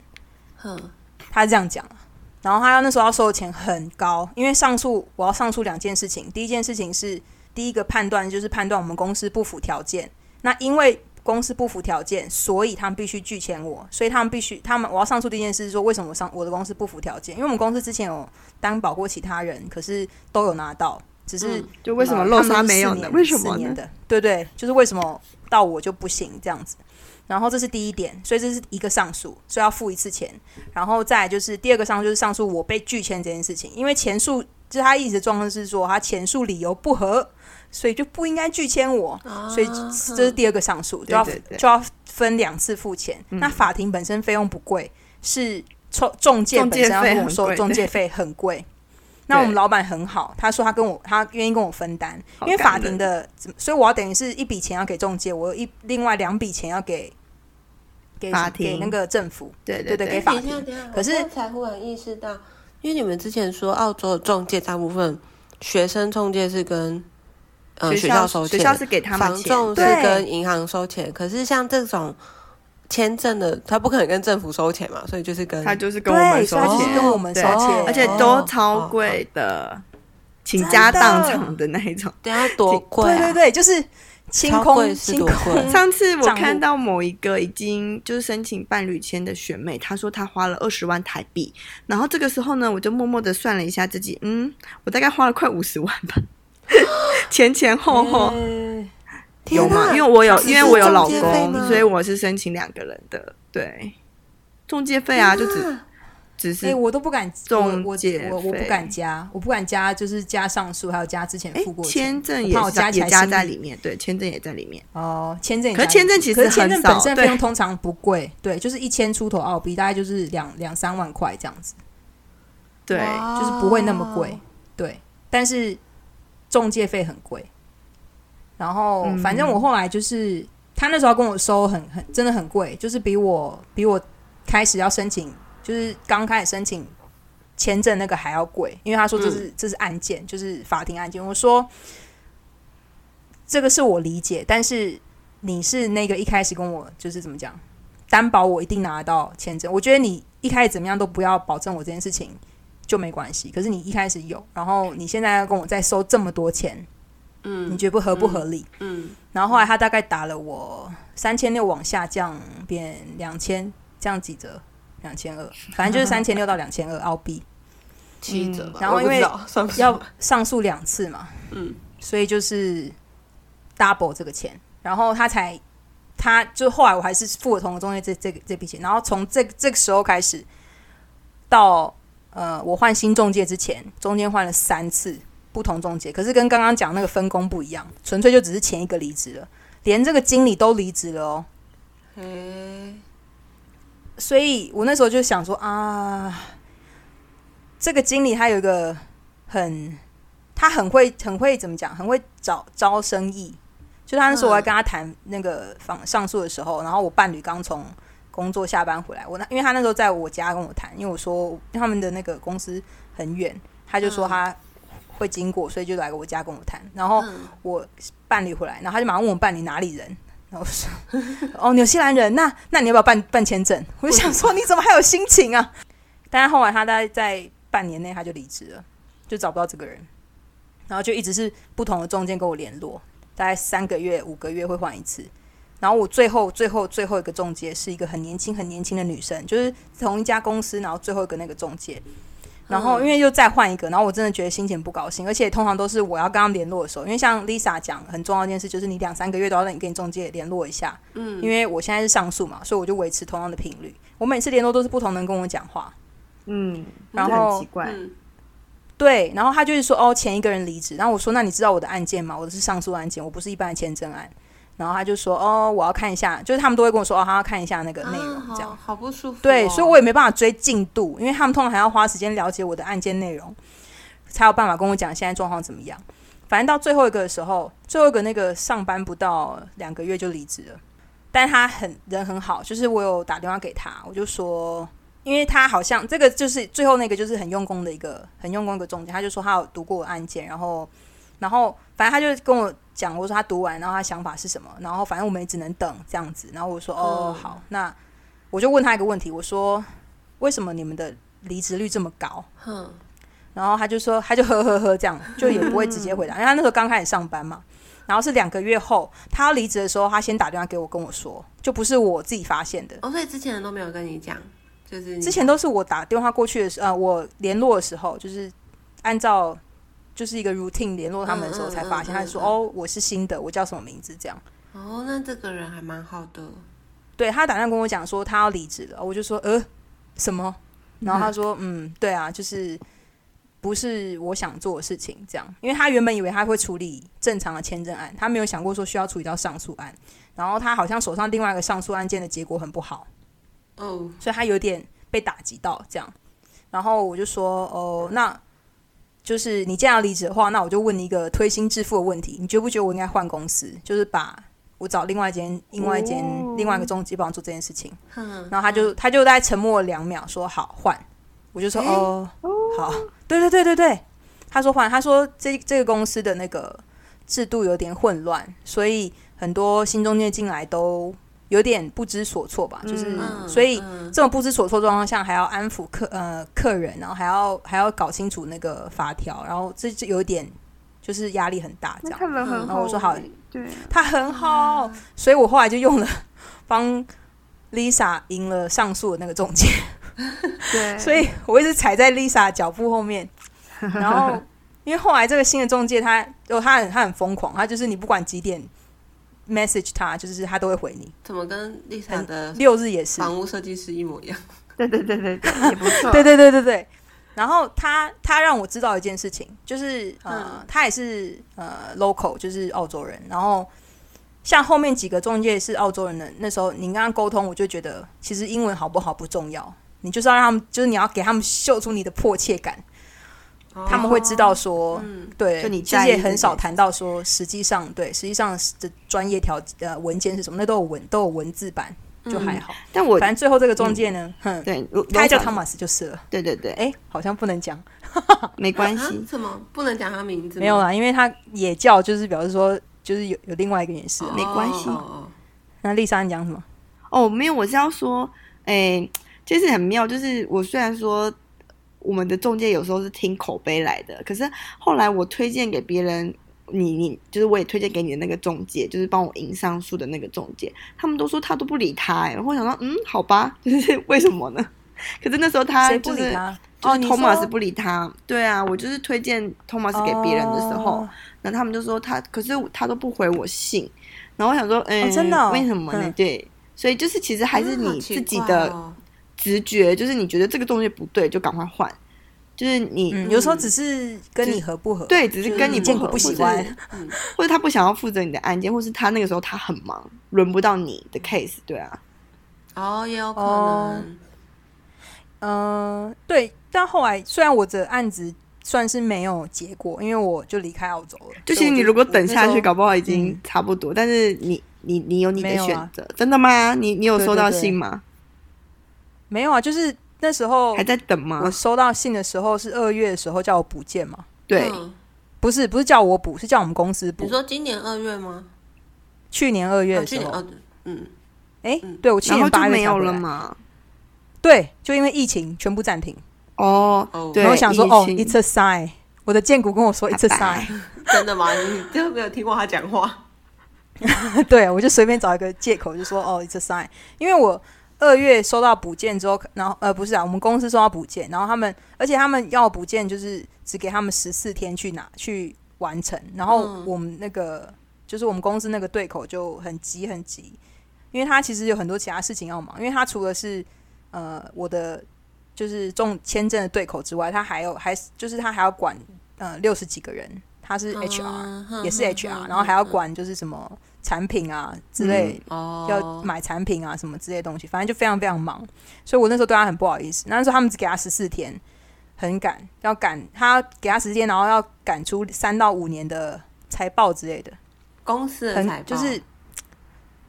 Speaker 1: 嗯，他这样讲。然后他要那时候要收的钱很高，因为上诉我要上诉两件事情。第一件事情是第一个判断就是判断我们公司不符条件。那因为公司不符条件，所以他们必须拒签我。所以他们必须他们我要上诉第一件事是说，为什么我上我的公司不符条件？因为我们公司之前有担保过其他人，可是都有拿到只是、
Speaker 2: 嗯
Speaker 3: 就为什么
Speaker 1: 呃
Speaker 3: 洛莎
Speaker 1: 他们是
Speaker 3: 没有呢？为什么呢？
Speaker 1: 四年的，对对，就是为什么到我就不行这样子。然后这是第一点，所以这是一个上诉，所以要付一次钱。然后再就是第二个上诉，就是上诉我被拒签这件事情，因为前述就是他一直的状况是说他前述理由不合，所以就不应该拒签我，所以这是第二个上诉，就要就要分两次付钱。那法庭本身费用不贵，是中中介本身要跟我说
Speaker 3: 中介费很贵。
Speaker 1: 那我们老板很好，他说他跟我他愿意跟我分担，因为法庭的，所以我要等于是一笔钱要给中介，我有一另外两笔钱要给给
Speaker 3: 法庭
Speaker 1: 给那个政府，
Speaker 3: 对对
Speaker 1: 对对，给法庭可是
Speaker 2: 才忽然意识到，因为你们之前说澳洲的中介大部分学生中介是跟呃
Speaker 3: 学
Speaker 2: 校收钱，
Speaker 3: 学校是给他们钱，
Speaker 2: 房仲是
Speaker 1: 对
Speaker 2: 跟银行收钱，可是像这种签证的，他不可能跟政府收钱嘛，所以就是跟
Speaker 3: 他就是跟我们，收钱，
Speaker 1: 跟我们收钱，
Speaker 3: 而且
Speaker 2: 哦
Speaker 3: 都超贵的，倾家荡产的那一种。
Speaker 2: 等一下多贵啊！
Speaker 1: 对对对，就是清空
Speaker 2: 贵是多
Speaker 1: 清空
Speaker 2: 贵
Speaker 3: 上次我看到某一个已经就是申请伴侣签的学妹，她说她花了二十万台币，然后这个时候呢，我就默默的算了一下自己，嗯，我大概花了快五十万吧，前前后后。
Speaker 1: 呃
Speaker 3: 有吗？因为我有，因为我有老公，所以我是申请两个人的。对，中介费啊，就只只是
Speaker 1: 哎、我都不敢，
Speaker 3: 中
Speaker 1: 我我
Speaker 3: 介
Speaker 1: 我我不敢加，我不敢加，就是加上诉，还有加之前
Speaker 3: 哎
Speaker 1: 付过的
Speaker 3: 签证
Speaker 1: 我怕我
Speaker 3: 也
Speaker 1: 加起来
Speaker 3: 在里面，对，签证也在里面。
Speaker 1: 哦，签证也
Speaker 3: 可是签证其实
Speaker 1: 签证本身费
Speaker 3: 对
Speaker 1: 用通常不贵，对，就是一千出头澳币，大概就是两两三万块这样子，
Speaker 3: 对，
Speaker 1: 就是不会那么贵，对，但是中介费很贵。然后
Speaker 3: 嗯
Speaker 1: 反正我后来就是他那时候跟我收很很真的很贵，就是比我比我开始要申请，就是刚开始申请签证那个还要贵，因为他说这是、这是案件，就是法庭案件。我说这个是我理解，但是你是那个一开始跟我就是怎么讲，担保我一定拿得到签证。我觉得你一开始怎么样都不要保证我这件事情就没关系，可是你一开始有，然后你现在要跟我再收这么多钱，
Speaker 2: 嗯
Speaker 1: 你觉得不合不合理？
Speaker 2: 嗯，
Speaker 1: 然后后来他大概打了我三千六往下降变两千，这样几折？两千二，反正就是三千六到两千二澳币。
Speaker 2: 七折吧。
Speaker 1: 然后因为要上诉两次嘛，
Speaker 2: 嗯，
Speaker 1: 所以就是 double 这个钱，然后他才，他就后来我还是付了同个中介这这个这笔钱，然后从这这个时候开始到呃我换新中介之前，中间换了三次不同中介，可是跟刚刚讲那个分工不一样，纯粹就只是前一个离职了，连这个经理都离职了哦，
Speaker 2: 诶
Speaker 1: 所以我那时候就想说啊，这个经理他有一个很，他很会很会怎么讲，很会找招生意。就他那时候我在跟他谈那个访上诉的时候，然后我伴侣刚从工作下班回来，我那因为他那时候在我家跟我谈，因为我说他们的那个公司很远，他就说他会经过，所以就来我家跟我谈。然后我伴侣回来，然后他就马上问我伴侣哪里人，然后我说哦纽西兰人，那那你要不要办办签证？我就 想说你怎么还有心情啊？但是后来他大概在半年内他就离职了，就找不到这个人，然后就一直是不同的中介跟我联络，大概三个月、五个月会换一次。然后我最后、最后、最后一个中介是一个很年轻、很年轻的女生，就是同一家公司，然后最后一个那个中介。然后因为又再换一个，然后我真的觉得心情不高兴，而且通常都是我要跟他们联络的时候，因为像 Lisa 讲很重要一件事，就是你两三个月都要让你跟你中介联络一下，嗯，因为我现在是上诉嘛，所以我就维持同样的频率。我每次联络都是不同人跟我讲话，
Speaker 3: 嗯，
Speaker 1: 然
Speaker 3: 后很
Speaker 1: 后
Speaker 3: 奇怪，
Speaker 2: 嗯
Speaker 1: 对，然后他就是说哦，前一个人离职，然后我说那你知道我的案件吗？我的是上诉案件，我不是一般的签证案。然后他就说哦，我要看一下，就是他们都会跟我说哦，他要看一下那个内容，这样。
Speaker 2: 啊好好不舒服哦。
Speaker 1: 对，所以我也没办法追进度，因为他们通常还要花时间了解我的案件内容，才有办法跟我讲现在状况怎么样。反正到最后一个的时候，最后一个那个上班不到两个月就离职了，但他很人很好，就是我有打电话给他，我就说，因为他好像这个就是最后那个就是很用功的一个很用功的一个中介，他就说他有读过我案件，然后然后反正他就跟我讲，我说他读完，然后他想法是什么，然后反正我们也只能等这样子，然后我说哦
Speaker 2: 嗯
Speaker 1: 好，那我就问他一个问题，我说为什么你们的离职率这么高？
Speaker 2: 哼，
Speaker 1: 然后他就说，他就呵呵呵这样，就也不会直接回答，因为他那时候刚开始上班嘛。然后是两个月后，他要离职的时候，他先打电话给我跟我说，就不是我自己发现的。
Speaker 2: 哦，所以之前人都没有跟你讲，就是
Speaker 1: 之前都是我打电话过去的时候，呃，我联络的时候，就是按照就是一个 routine 联络他们的时候才发现，他就说：“
Speaker 2: 嗯
Speaker 1: 哦，我是新的，我叫什么名字？”这样。
Speaker 2: 哦，那这个人还蛮好的。
Speaker 1: 对他打算跟我讲说他要离职了，我就说：“呃，什么？”然后他说：“嗯，对啊，就是不是我想做的事情，这样。因为他原本以为他会处理正常的签证案，他没有想过说需要处理到上诉案。然后他好像手上另外一个上诉案件的结果很不好，
Speaker 2: 哦，
Speaker 1: 所以他有点被打击到这样。然后我就说：哦，那就是你既然要离职的话，那我就问你一个推心置腹的问题：你觉不觉得我应该换公司？就是把我找另外一间、另外一间、
Speaker 3: 哦
Speaker 1: 另外一个中介帮我做这件事情。
Speaker 2: 哼
Speaker 1: 然后他就他就在沉默了两秒，说好换。我就说哦，好，对对对对对。他说换，他说这这个公司的那个制度有点混乱，所以很多新中介进来都有点不知所措吧，就是、
Speaker 2: 嗯
Speaker 1: 所以
Speaker 2: 嗯
Speaker 1: 这种不知所措状况下，还要安抚客呃客人，然后还要还要搞清楚那个法条，然后这就有点就是压力很大这样。
Speaker 3: 他人很
Speaker 2: 嗯
Speaker 3: 好、
Speaker 1: 然后我说好
Speaker 3: 欸，对啊，
Speaker 1: 他很好，所以我后来就用了帮 Lisa 赢了上诉的那个中介。
Speaker 3: 对，
Speaker 1: 所以我一直踩在 Lisa 脚步后面。然后，因为后来这个新的中介他，哦，他很他很疯狂，他就是你不管几点 message 他，就是他都会回你。
Speaker 2: 怎么跟丽莎的
Speaker 1: 六日也是，
Speaker 2: 房屋设计师一模一样？
Speaker 3: 对对对对对，也不错。
Speaker 1: 对对对对对。然后他他让我知道一件事情，就是呃，
Speaker 2: 嗯
Speaker 1: 他也是呃 local，就是澳洲人。然后像后面几个中介是澳洲人的，那时候你跟他沟通，我就觉得其实英文好不好不重要，你就是要让他们，就是你要给他们秀出你的迫切感，他们会知道说，
Speaker 2: 嗯，
Speaker 1: 对，
Speaker 3: 就你
Speaker 1: 其实也很少谈到说，实际上对，实际上的专业条呃文件是什么，那都有文都有文字版，就还好。
Speaker 3: 但我
Speaker 1: 反正最后这个中介呢，哼，
Speaker 3: 对，
Speaker 1: 他叫
Speaker 3: 罗嫂
Speaker 1: Thomas 就是了。
Speaker 3: 对对对，
Speaker 1: 哎，好像不能讲，
Speaker 2: 啊
Speaker 3: 没关系。
Speaker 2: 什么不能讲他名字？
Speaker 1: 没有啦，因为他也叫，就是表示说，就是有有另外一个人是。
Speaker 3: 没关系
Speaker 1: 那丽莎你讲什么？
Speaker 3: 哦，没有，我是要说，哎，就是很妙，就是我虽然说我们的中介有时候是听口碑来的，可是后来我推荐给别人，你你就是我也推荐给你的那个中介，就是帮我赢上诉的那个中介，他们都说他都不理他、哎，然后我想说，嗯，好吧，就是为什么呢？可是那时候他就是
Speaker 1: 不理
Speaker 3: 是
Speaker 1: 哦你
Speaker 3: Thomas
Speaker 1: 说
Speaker 3: 不理他，对啊，我就是推荐 Thomas 给别人的时候，
Speaker 1: 哦。
Speaker 3: 然后他们就说他，可是他都不回我信，然后我想说，嗯、
Speaker 1: 真的哦？
Speaker 3: 为什么呢？
Speaker 1: 嗯。
Speaker 3: 对，所以就是其实还是你自己的
Speaker 2: 哦
Speaker 3: 直觉，就是你觉得这个东西不对，就赶快换，就是你、
Speaker 1: 嗯，有时候只是跟你合不合，
Speaker 3: 对，只是跟你不合
Speaker 1: 不喜欢，
Speaker 2: 嗯
Speaker 3: 或者他不想要负责你的案件，或是他那个时候他很忙，轮不到你的 case，对啊，
Speaker 2: 哦，也有可
Speaker 1: 哦
Speaker 2: 能。
Speaker 1: 嗯，对。但后来虽然我的案子算是没有结果，因为我就离开澳洲了。
Speaker 3: 就其实你如果等下去，搞不好已
Speaker 1: 嗯
Speaker 3: 经差不多，但是你你你有你的选择，真的吗？你你有收到信吗？
Speaker 1: 没有啊，就是那时候
Speaker 3: 还在等吗
Speaker 1: 我？收到信的时候是二月的时候叫我补件嘛，
Speaker 3: 对，
Speaker 2: 嗯
Speaker 1: 不是不是叫我补，是叫我们公司补
Speaker 2: 你。说今年二月吗？
Speaker 1: 去年二月
Speaker 2: 哦，
Speaker 1: 的时候，
Speaker 2: 去年哦，嗯，
Speaker 1: 哎、
Speaker 2: 嗯
Speaker 1: 对我去年八月
Speaker 3: 就没有。了嘛。
Speaker 1: 对，就因为疫情全部暂停。
Speaker 3: 哦
Speaker 2: 哦，
Speaker 3: 对，
Speaker 1: 然后我想说，哦
Speaker 3: 疫情
Speaker 1: ，it's a sign。我的建股跟我说，it's a
Speaker 3: 拜
Speaker 1: sign。
Speaker 2: 真的吗？你真的没有听过他讲话？
Speaker 1: 对，我就随便找一个借口就说哦，it's a sign，因为我二月收到补件之后，然后呃不是啊，我们公司收到补件，然后他们而且他们要补件就是只给他们十四天去拿去完成，然后
Speaker 2: 嗯
Speaker 1: 我们那个、就是我们公司那个对口就很急很急，因为他其实有很多其他事情要忙，因为他除了是呃我的就是中签证的对口之外，他还有还就是他还要管呃六十几个人，他是 HR。
Speaker 2: 嗯
Speaker 1: 也是 HR，然后还要管就是什么产品啊之类，
Speaker 2: 哦，
Speaker 1: 要买产品啊什么之类的东西，反正就非常非常忙。所以我那时候对他很不好意思。那时候他们只给他十四天，很赶，要赶他给他时间，然后要赶出三到五年的财报之类的，
Speaker 2: 公司的财报
Speaker 1: 很就是。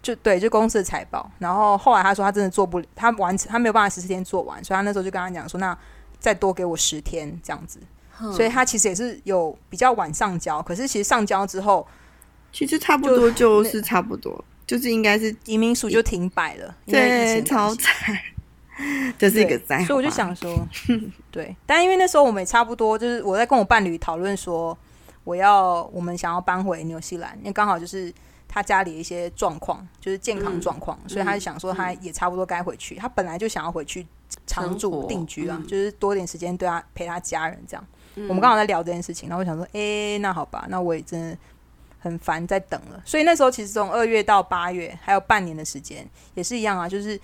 Speaker 1: 就对，就公司的财报。然后后来他说他真的做不了，他完成他没有办法十四天做完，所以他那时候就跟他讲说，那再多给我十天这样子。所以他其实也是有比较晚上交，可是其实上交之后，
Speaker 3: 其实差不多就是差不多，就是应该是
Speaker 1: 移民署就停摆了，因为疫
Speaker 3: 对超惨，这是一个
Speaker 1: 对
Speaker 3: 灾。
Speaker 1: 所以我就，想说，对，但因为那时候我们也差不多，就是我在跟我伴侣讨论说，我要我们想要搬回纽西兰，因为刚好就是他家里的一些状况，就是健康
Speaker 2: 嗯
Speaker 1: 状况，所以他就想说他也差不多该回去。他本来就想要回去常住定居啊，
Speaker 2: 嗯
Speaker 1: 就是多点时间对他陪他家人这样。我们刚好在聊这件事情，然后我想说，哎，那好吧，那我也真的很烦在等了。所以那时候其实从二月到八月还有半年的时间，也是一样啊，就是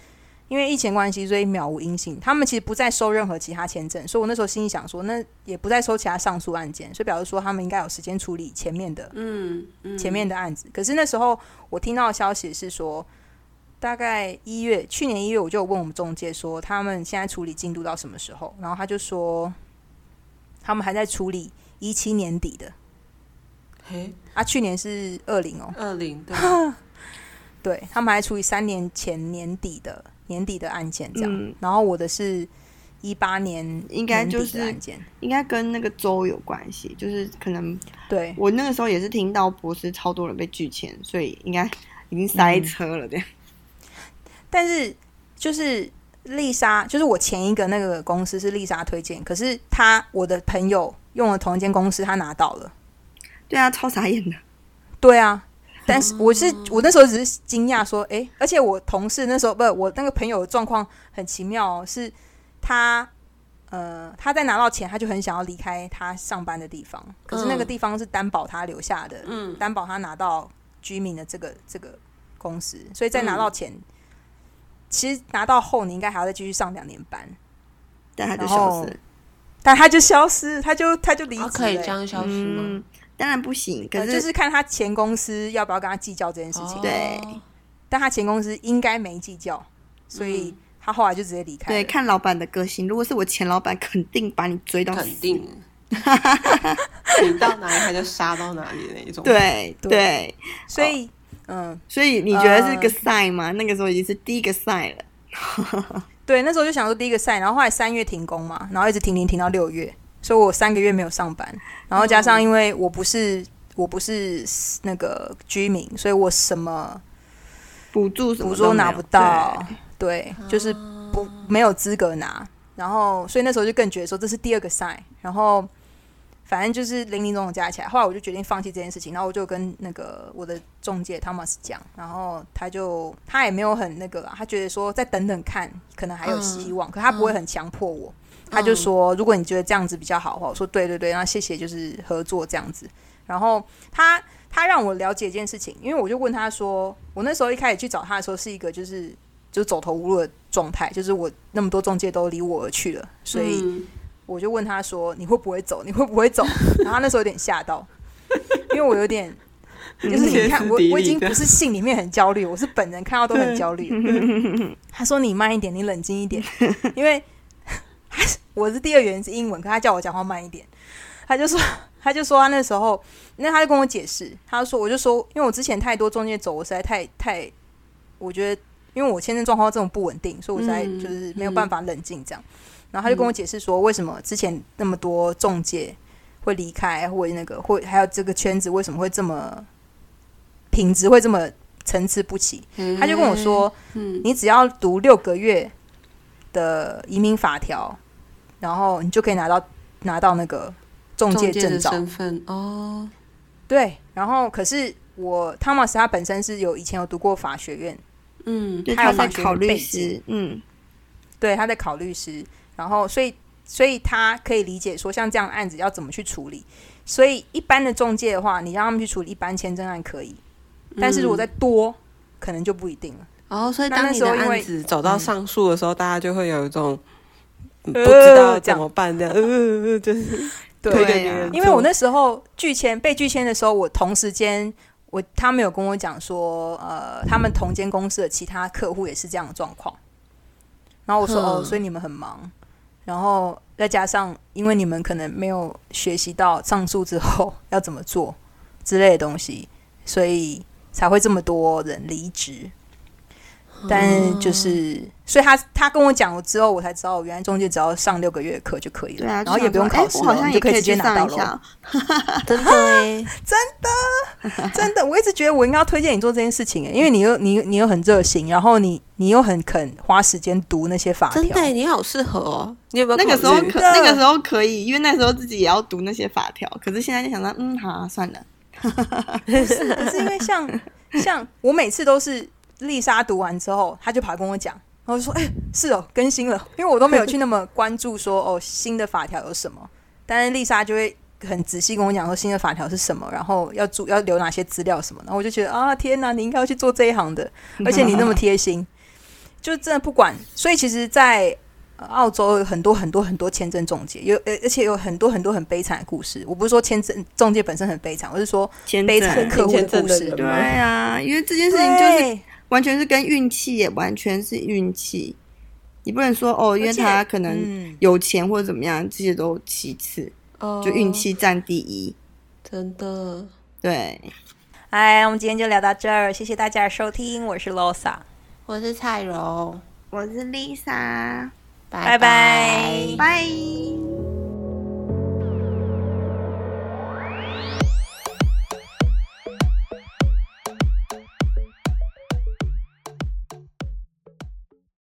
Speaker 1: 因为疫情关系，所以渺无音信。他们其实不再收任何其他签证，所以我那时候心里想说，那也不再收其他上诉案件，所以表示说他们应该有时间处理前面的，
Speaker 2: 嗯，
Speaker 1: 前面的案子。可是那时候我听到的消息是说。大概一月，去年一月我就问我们中介说，他们现在处理进度到什么时候？然后他就说，他们还在处理一七年底的。啊，去年是二零哦，
Speaker 2: 二零对，
Speaker 1: 对他们还处于三年前年底的年底的案件这样。
Speaker 3: 嗯
Speaker 1: 然后我的是一八年
Speaker 3: 应该就是
Speaker 1: 案件，
Speaker 3: 应该跟那个州有关系，就是可能
Speaker 1: 对
Speaker 3: 我那个时候也是听到博士超多人被拒签，所以应该已经塞车了这样。
Speaker 1: 但是就是丽莎，就是我前一个那个公司是丽莎推荐，可是他我的朋友用了同一间公司，他拿到了。
Speaker 3: 对啊，超傻眼的。
Speaker 1: 对啊，但是我是我那时候只是惊讶说，诶，而且我同事那时候不，我那个朋友的状况很奇妙、哦，是他呃他在拿到钱，他就很想要离开他上班的地方，可是那个地方是担保他留下的，
Speaker 2: 嗯
Speaker 1: 担保他拿到居民的这个这个公司，所以在拿到钱，其实拿到后你应该还要再继续上两年班，
Speaker 3: 但他就消失。
Speaker 1: 但他就消失，他就他就离职、
Speaker 2: 啊，可以
Speaker 1: 欸
Speaker 2: 这样消失吗？
Speaker 3: 嗯，当然不行。可是、
Speaker 1: 呃就是看他前公司要不要跟他计较这件事情。
Speaker 2: 哦
Speaker 3: 对
Speaker 1: 但他前公司应该没计较，所以他后来就直接离开了。
Speaker 3: 对看老板的个性，如果是我前老板，肯定把你追到死
Speaker 2: 肯。定，你到哪里他就杀到哪里的那一种。，
Speaker 3: 对
Speaker 1: 对
Speaker 3: 对，
Speaker 1: 所以嗯，
Speaker 3: 所以你觉得是个
Speaker 1: 呃
Speaker 3: sign 吗？那个时候已经是第一个 sign 了。
Speaker 1: 对，那时候就想说第一个赛，然后后来三月停工嘛，然后一直停停停到六月，所以我三个月没有上班，然后加上因为我不是我不是那个居民，所以我什么
Speaker 3: 补助什么
Speaker 1: 补助拿不到，对，就是不没有资格拿，然后所以那时候就更觉得说这是第二个 sign，然后反正就是零零总总加起来，后来我就决定放弃这件事情，然后我就跟那个我的中介 Thomas 讲，然后他就他也没有很那个啦，他觉得说再等等看，可能还有希望，可他不会很强迫我。他就说：“如果你觉得这样子比较好的话，我说对对对，那谢谢，就是合作这样子。然后他他让我了解一件事情，因为我就问他说，我那时候一开始去找他的时候是一个就是就是走投无路的状态，就是我那么多中介都离我而去了，所以
Speaker 2: 嗯
Speaker 1: 我就问他说你会不会走？你会不会走？然后他那时候有点吓到，因为我有点 就是你看我我已经不是信里面很焦虑，我是本人看到都很焦虑。他说你慢一点，你冷静一点，因为我是第二语言是英文，可他叫我讲话慢一点。他就说，他就说他那时候，那他就跟我解释，他说我就说，因为我之前太多中介走，我实在太太，我觉得因为我签证状况这种不稳定，所以我实在
Speaker 2: 嗯
Speaker 1: 就是没有办法冷静这样。然后他就跟我解释说，为什么之前那么多中介会离开，或那个，会还有这个圈子为什么会这么品质会这么参差不齐。他就跟我说，
Speaker 2: 嗯
Speaker 1: 你只要读六个月的移民法条，然后你就可以拿到拿到那个中介证照。
Speaker 2: 身份哦，
Speaker 1: 对，然后可是我汤马斯他本身是有以前有读过法学院，
Speaker 2: 嗯。
Speaker 1: 他，有
Speaker 3: 他在
Speaker 1: 法
Speaker 3: 考律师，嗯，
Speaker 1: 对，他在考律师，然后所以所以他可以理解说像这样的案子要怎么去处理。所以一般的中介的话，你让他们去处理一般签证案可以，但是如果再多，可能就不一定了。
Speaker 2: 哦，所以
Speaker 1: 那
Speaker 2: 当你的
Speaker 1: 那时候因为
Speaker 2: 案子走到上诉的时候，大家就会有一种嗯不
Speaker 1: 呃
Speaker 2: 知道怎么办这样，呃，就是推
Speaker 3: 对
Speaker 2: 给别人，
Speaker 1: 因为我那时候拒签被拒签的时候，我同时间我他们有跟我讲说，呃，他们同间公司的其他客户也是这样的状况。然后我说、
Speaker 2: 嗯。
Speaker 1: 哦，所以你们很忙，然后再加上因为你们可能没有学习到上诉之后要怎么做之类的东西，所以才会这么多人离职。但就是，所以他他跟我讲了之后，我才知道，原来中介只要上六个月的课就可以了，
Speaker 3: 对啊，
Speaker 1: 然后也不用考试你就可以直接拿到了。
Speaker 3: 真的。
Speaker 2: 真的哎，
Speaker 1: 真的，我一直觉得我应该要推荐你做这件事情，欸因为你又你你又很热心，然后你你又很肯花时间读那些法条
Speaker 2: 真。的你好适合哦，你有没有
Speaker 3: 那个时候可那个时候可以，因为那时候自己也要读那些法条，可是现在就想到，嗯，好、啊，算了。
Speaker 1: 可是因为像像我每次都是丽莎读完之后，她就跑来跟我讲，然后就说：“哎、是哦，更新了。”因为我都没有去那么关注说哦新的法条有什么，但是丽莎就会很仔细跟我讲说新的法条是什么，然后要注要留哪些资料什么，然后我就觉得啊天哪，你应该要去做这一行的，而且你那么贴心，就真的不管。所以其实，在澳洲有很多很多很多签证中介，有而而且有很多很多很悲惨的故事。我不是说签证中介本身很悲惨，我是说
Speaker 3: 签
Speaker 1: 悲惨
Speaker 3: 的
Speaker 1: 客户的故事。
Speaker 3: 对啊，因为这件事情就是
Speaker 1: 对
Speaker 3: 完全是跟运气也完全是运气，你不能说哦，因为他可能
Speaker 1: 嗯。
Speaker 3: 有钱或者怎么样，这些都其次，
Speaker 2: 哦。
Speaker 3: 就运气占第一。
Speaker 2: 真的。
Speaker 3: 对，
Speaker 1: 哎，我们今天就聊到这儿，谢谢大家的收听，我是 Losa，
Speaker 2: 我是蔡柔，
Speaker 3: 我是 Lisa，
Speaker 1: 拜拜。
Speaker 2: 拜
Speaker 3: 拜。